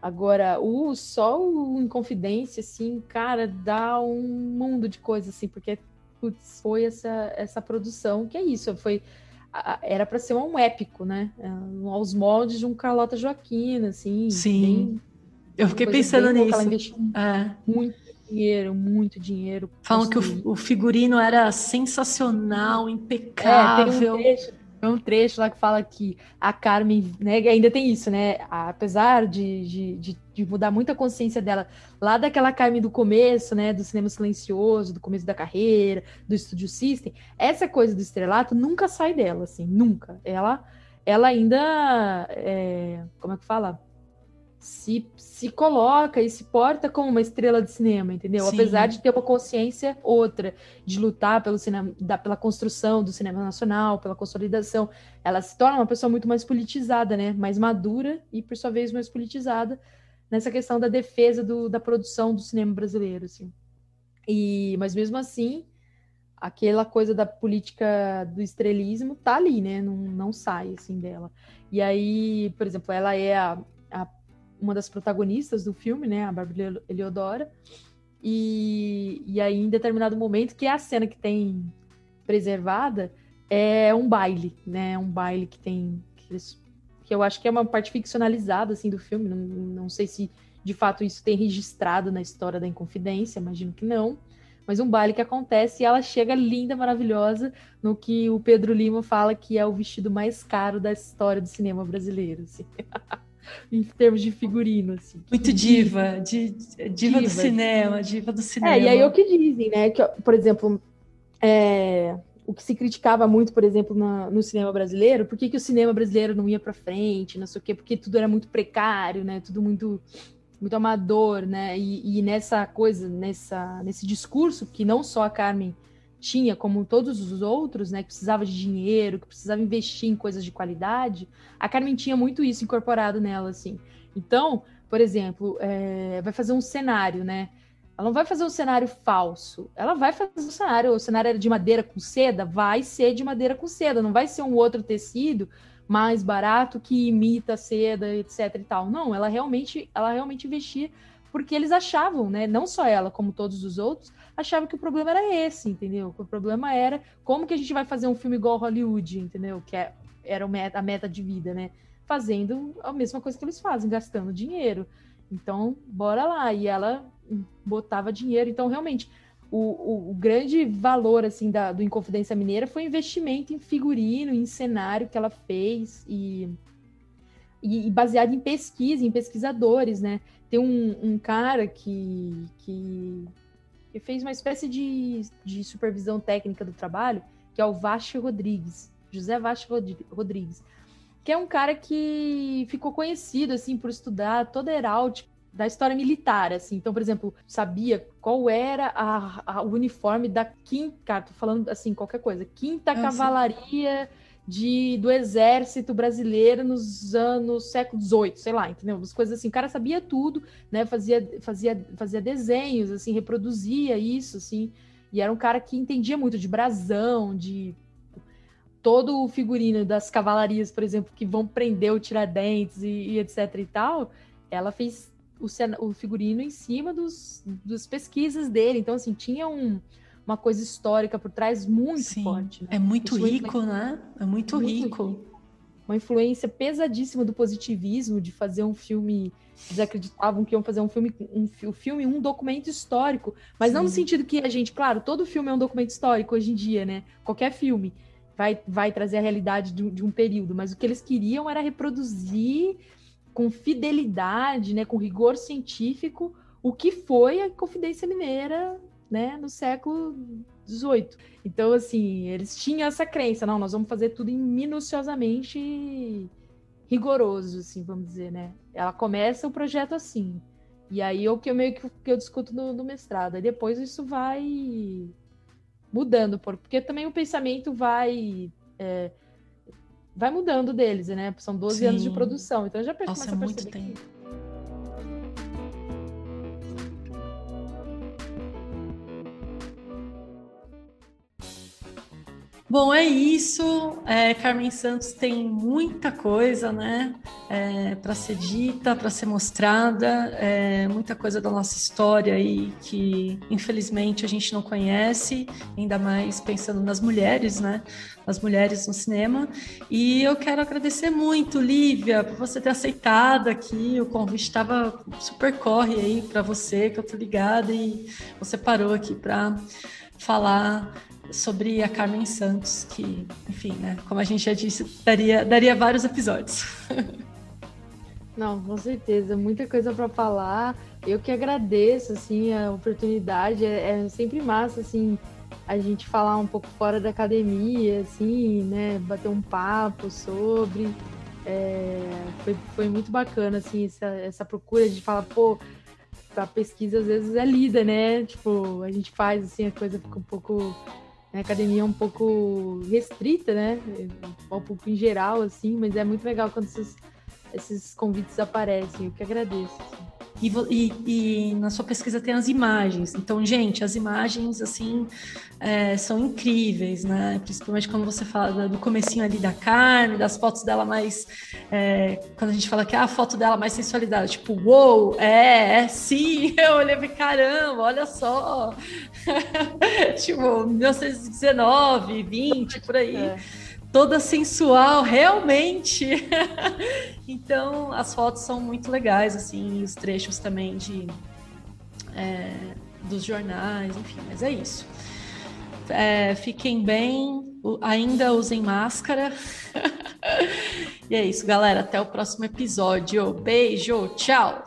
Agora, o só o Inconfidência, assim, cara, dá um mundo de coisas, assim, porque putz, foi essa, essa produção, que é isso, foi era para ser um épico, né? É, aos moldes de um Carlota Joaquina, assim.
Sim. Eu fiquei pensando nisso. Ela
investiu é. muito dinheiro, muito dinheiro.
Falam que o, o, figurino era sensacional, impecável. É,
tem um trecho, tem um trecho lá que fala que a Carmen, né, ainda tem isso, né? Apesar de, de, de, de, mudar muito a consciência dela, lá daquela Carmen do começo, né? Do cinema silencioso, do começo da carreira, do Studio System, essa coisa do estrelato nunca sai dela, assim, nunca. Ela, ela ainda, é, como é que fala? Se, se coloca e se porta como uma estrela de cinema, entendeu? Sim. Apesar de ter uma consciência outra, de lutar pelo cinema, da, pela construção do cinema nacional, pela consolidação, ela se torna uma pessoa muito mais politizada, né? Mais madura e, por sua vez, mais politizada nessa questão da defesa do, da produção do cinema brasileiro, assim. E, mas mesmo assim, aquela coisa da política do estrelismo tá ali, né? Não, não sai assim dela. E aí, por exemplo, ela é a, uma das protagonistas do filme, né, a Bárbara Eliodora. E, e aí, em determinado momento, que é a cena que tem preservada, é um baile, né? Um baile que tem. Que, que eu acho que é uma parte ficcionalizada assim, do filme. Não, não sei se de fato isso tem registrado na história da Inconfidência, imagino que não. mas um baile que acontece e ela chega linda, maravilhosa, no que o Pedro Lima fala que é o vestido mais caro da história do cinema brasileiro, assim. <laughs> em termos de figurino, assim.
Muito diva, de, diva, diva, do cinema, diva do cinema.
É, e aí é o que dizem, né, que, por exemplo, é, o que se criticava muito, por exemplo, na, no cinema brasileiro, por que, que o cinema brasileiro não ia para frente, não sei o quê, porque tudo era muito precário, né, tudo muito muito amador, né? E, e, nessa coisa, nessa, nesse discurso que não só a Carmen tinha, como todos os outros, né? Que precisava de dinheiro, que precisava investir em coisas de qualidade, a Carmen tinha muito isso incorporado nela, assim. Então, por exemplo, é, vai fazer um cenário, né? Ela não vai fazer um cenário falso. Ela vai fazer um cenário. O cenário era de madeira com seda, vai ser de madeira com seda. Não vai ser um outro tecido mais barato que imita seda, etc e tal. Não, ela realmente, ela realmente investia porque eles achavam, né, não só ela, como todos os outros, achavam que o problema era esse, entendeu? Que o problema era como que a gente vai fazer um filme igual Hollywood, entendeu? Que é, era a meta de vida, né? Fazendo a mesma coisa que eles fazem, gastando dinheiro. Então, bora lá. E ela botava dinheiro. Então, realmente, o, o, o, grande valor assim da, do Inconfidência Mineira foi o investimento em figurino, em cenário que ela fez e, e, e baseado em pesquisa, em pesquisadores, né? Tem um, um cara que, que, que, fez uma espécie de, de supervisão técnica do trabalho, que é o Vache Rodrigues, José Vache Rodrigues, que é um cara que ficou conhecido assim por estudar toda a heráldica da história militar, assim. Então, por exemplo, sabia qual era a, a, o uniforme da quinta, cara, tô falando assim, qualquer coisa, quinta ah, cavalaria de, do exército brasileiro nos anos século XVIII, sei lá, entendeu? Umas coisas assim, o cara sabia tudo, né? Fazia, fazia, fazia desenhos, assim, reproduzia isso, assim, e era um cara que entendia muito de brasão, de todo o figurino das cavalarias, por exemplo, que vão prender o Tiradentes e, e etc e tal, ela fez o, o figurino em cima dos, dos pesquisas dele. Então, assim, tinha um, uma coisa histórica por trás muito Sim, forte. Né?
É muito Isso rico, né? É muito, muito rico. rico.
Uma influência pesadíssima do positivismo, de fazer um filme. Eles acreditavam que iam fazer um filme, um, um filme, um documento histórico, mas Sim. não no sentido que a gente, claro, todo filme é um documento histórico hoje em dia, né? Qualquer filme vai, vai trazer a realidade de, de um período, mas o que eles queriam era reproduzir com fidelidade, né, com rigor científico, o que foi a Confidência Mineira, né, no século XVIII. Então, assim, eles tinham essa crença, não, nós vamos fazer tudo minuciosamente rigoroso, assim, vamos dizer, né? Ela começa o projeto assim, e aí é o que eu meio que, que eu discuto no, no mestrado, aí depois isso vai mudando, porque também o pensamento vai é, vai mudando deles, né? São 12 Sim. anos de produção, então já
Nossa, é muito tempo. Que... Bom, é isso. É, Carmen Santos tem muita coisa, né, é, para ser dita, para ser mostrada, é, muita coisa da nossa história aí que, infelizmente, a gente não conhece, ainda mais pensando nas mulheres, né, nas mulheres no cinema. E eu quero agradecer muito, Lívia, por você ter aceitado aqui. O convite estava super corre aí para você, que eu tô ligada e você parou aqui para falar sobre a Carmen Santos, que, enfim, né, como a gente já disse, daria, daria vários episódios. <laughs>
Não, com certeza, muita coisa para falar. Eu que agradeço, assim, a oportunidade. É, é, sempre massa, assim, a gente falar um pouco fora da academia, assim, né, bater um papo sobre. É, foi, foi muito bacana, assim, essa, essa procura de falar, pô, a pesquisa às vezes é lida, né? Tipo, a gente faz, assim, a coisa fica um pouco a academia é um pouco restrita, né? Um pouco em geral, assim, mas é muito legal quando esses, esses convites aparecem. Eu que agradeço. Assim.
E, e, e, na sua pesquisa tem as imagens. Então, gente, as imagens, assim, é, são incríveis, né? Principalmente quando você fala do comecinho ali da carne, das fotos dela mais... É, quando a gente fala que é a foto dela mais sensualidade, tipo, uou, wow, é, é, sim! <laughs> Eu olhei e caramba, olha só! <laughs> tipo, 1919, 20, por aí. É toda sensual, realmente. <laughs> então, as fotos são muito legais, assim, os trechos também de. É, dos jornais, enfim, mas é isso. É, fiquem bem, ainda usem máscara. <laughs> e é isso, galera. Até o próximo episódio. Beijo, tchau!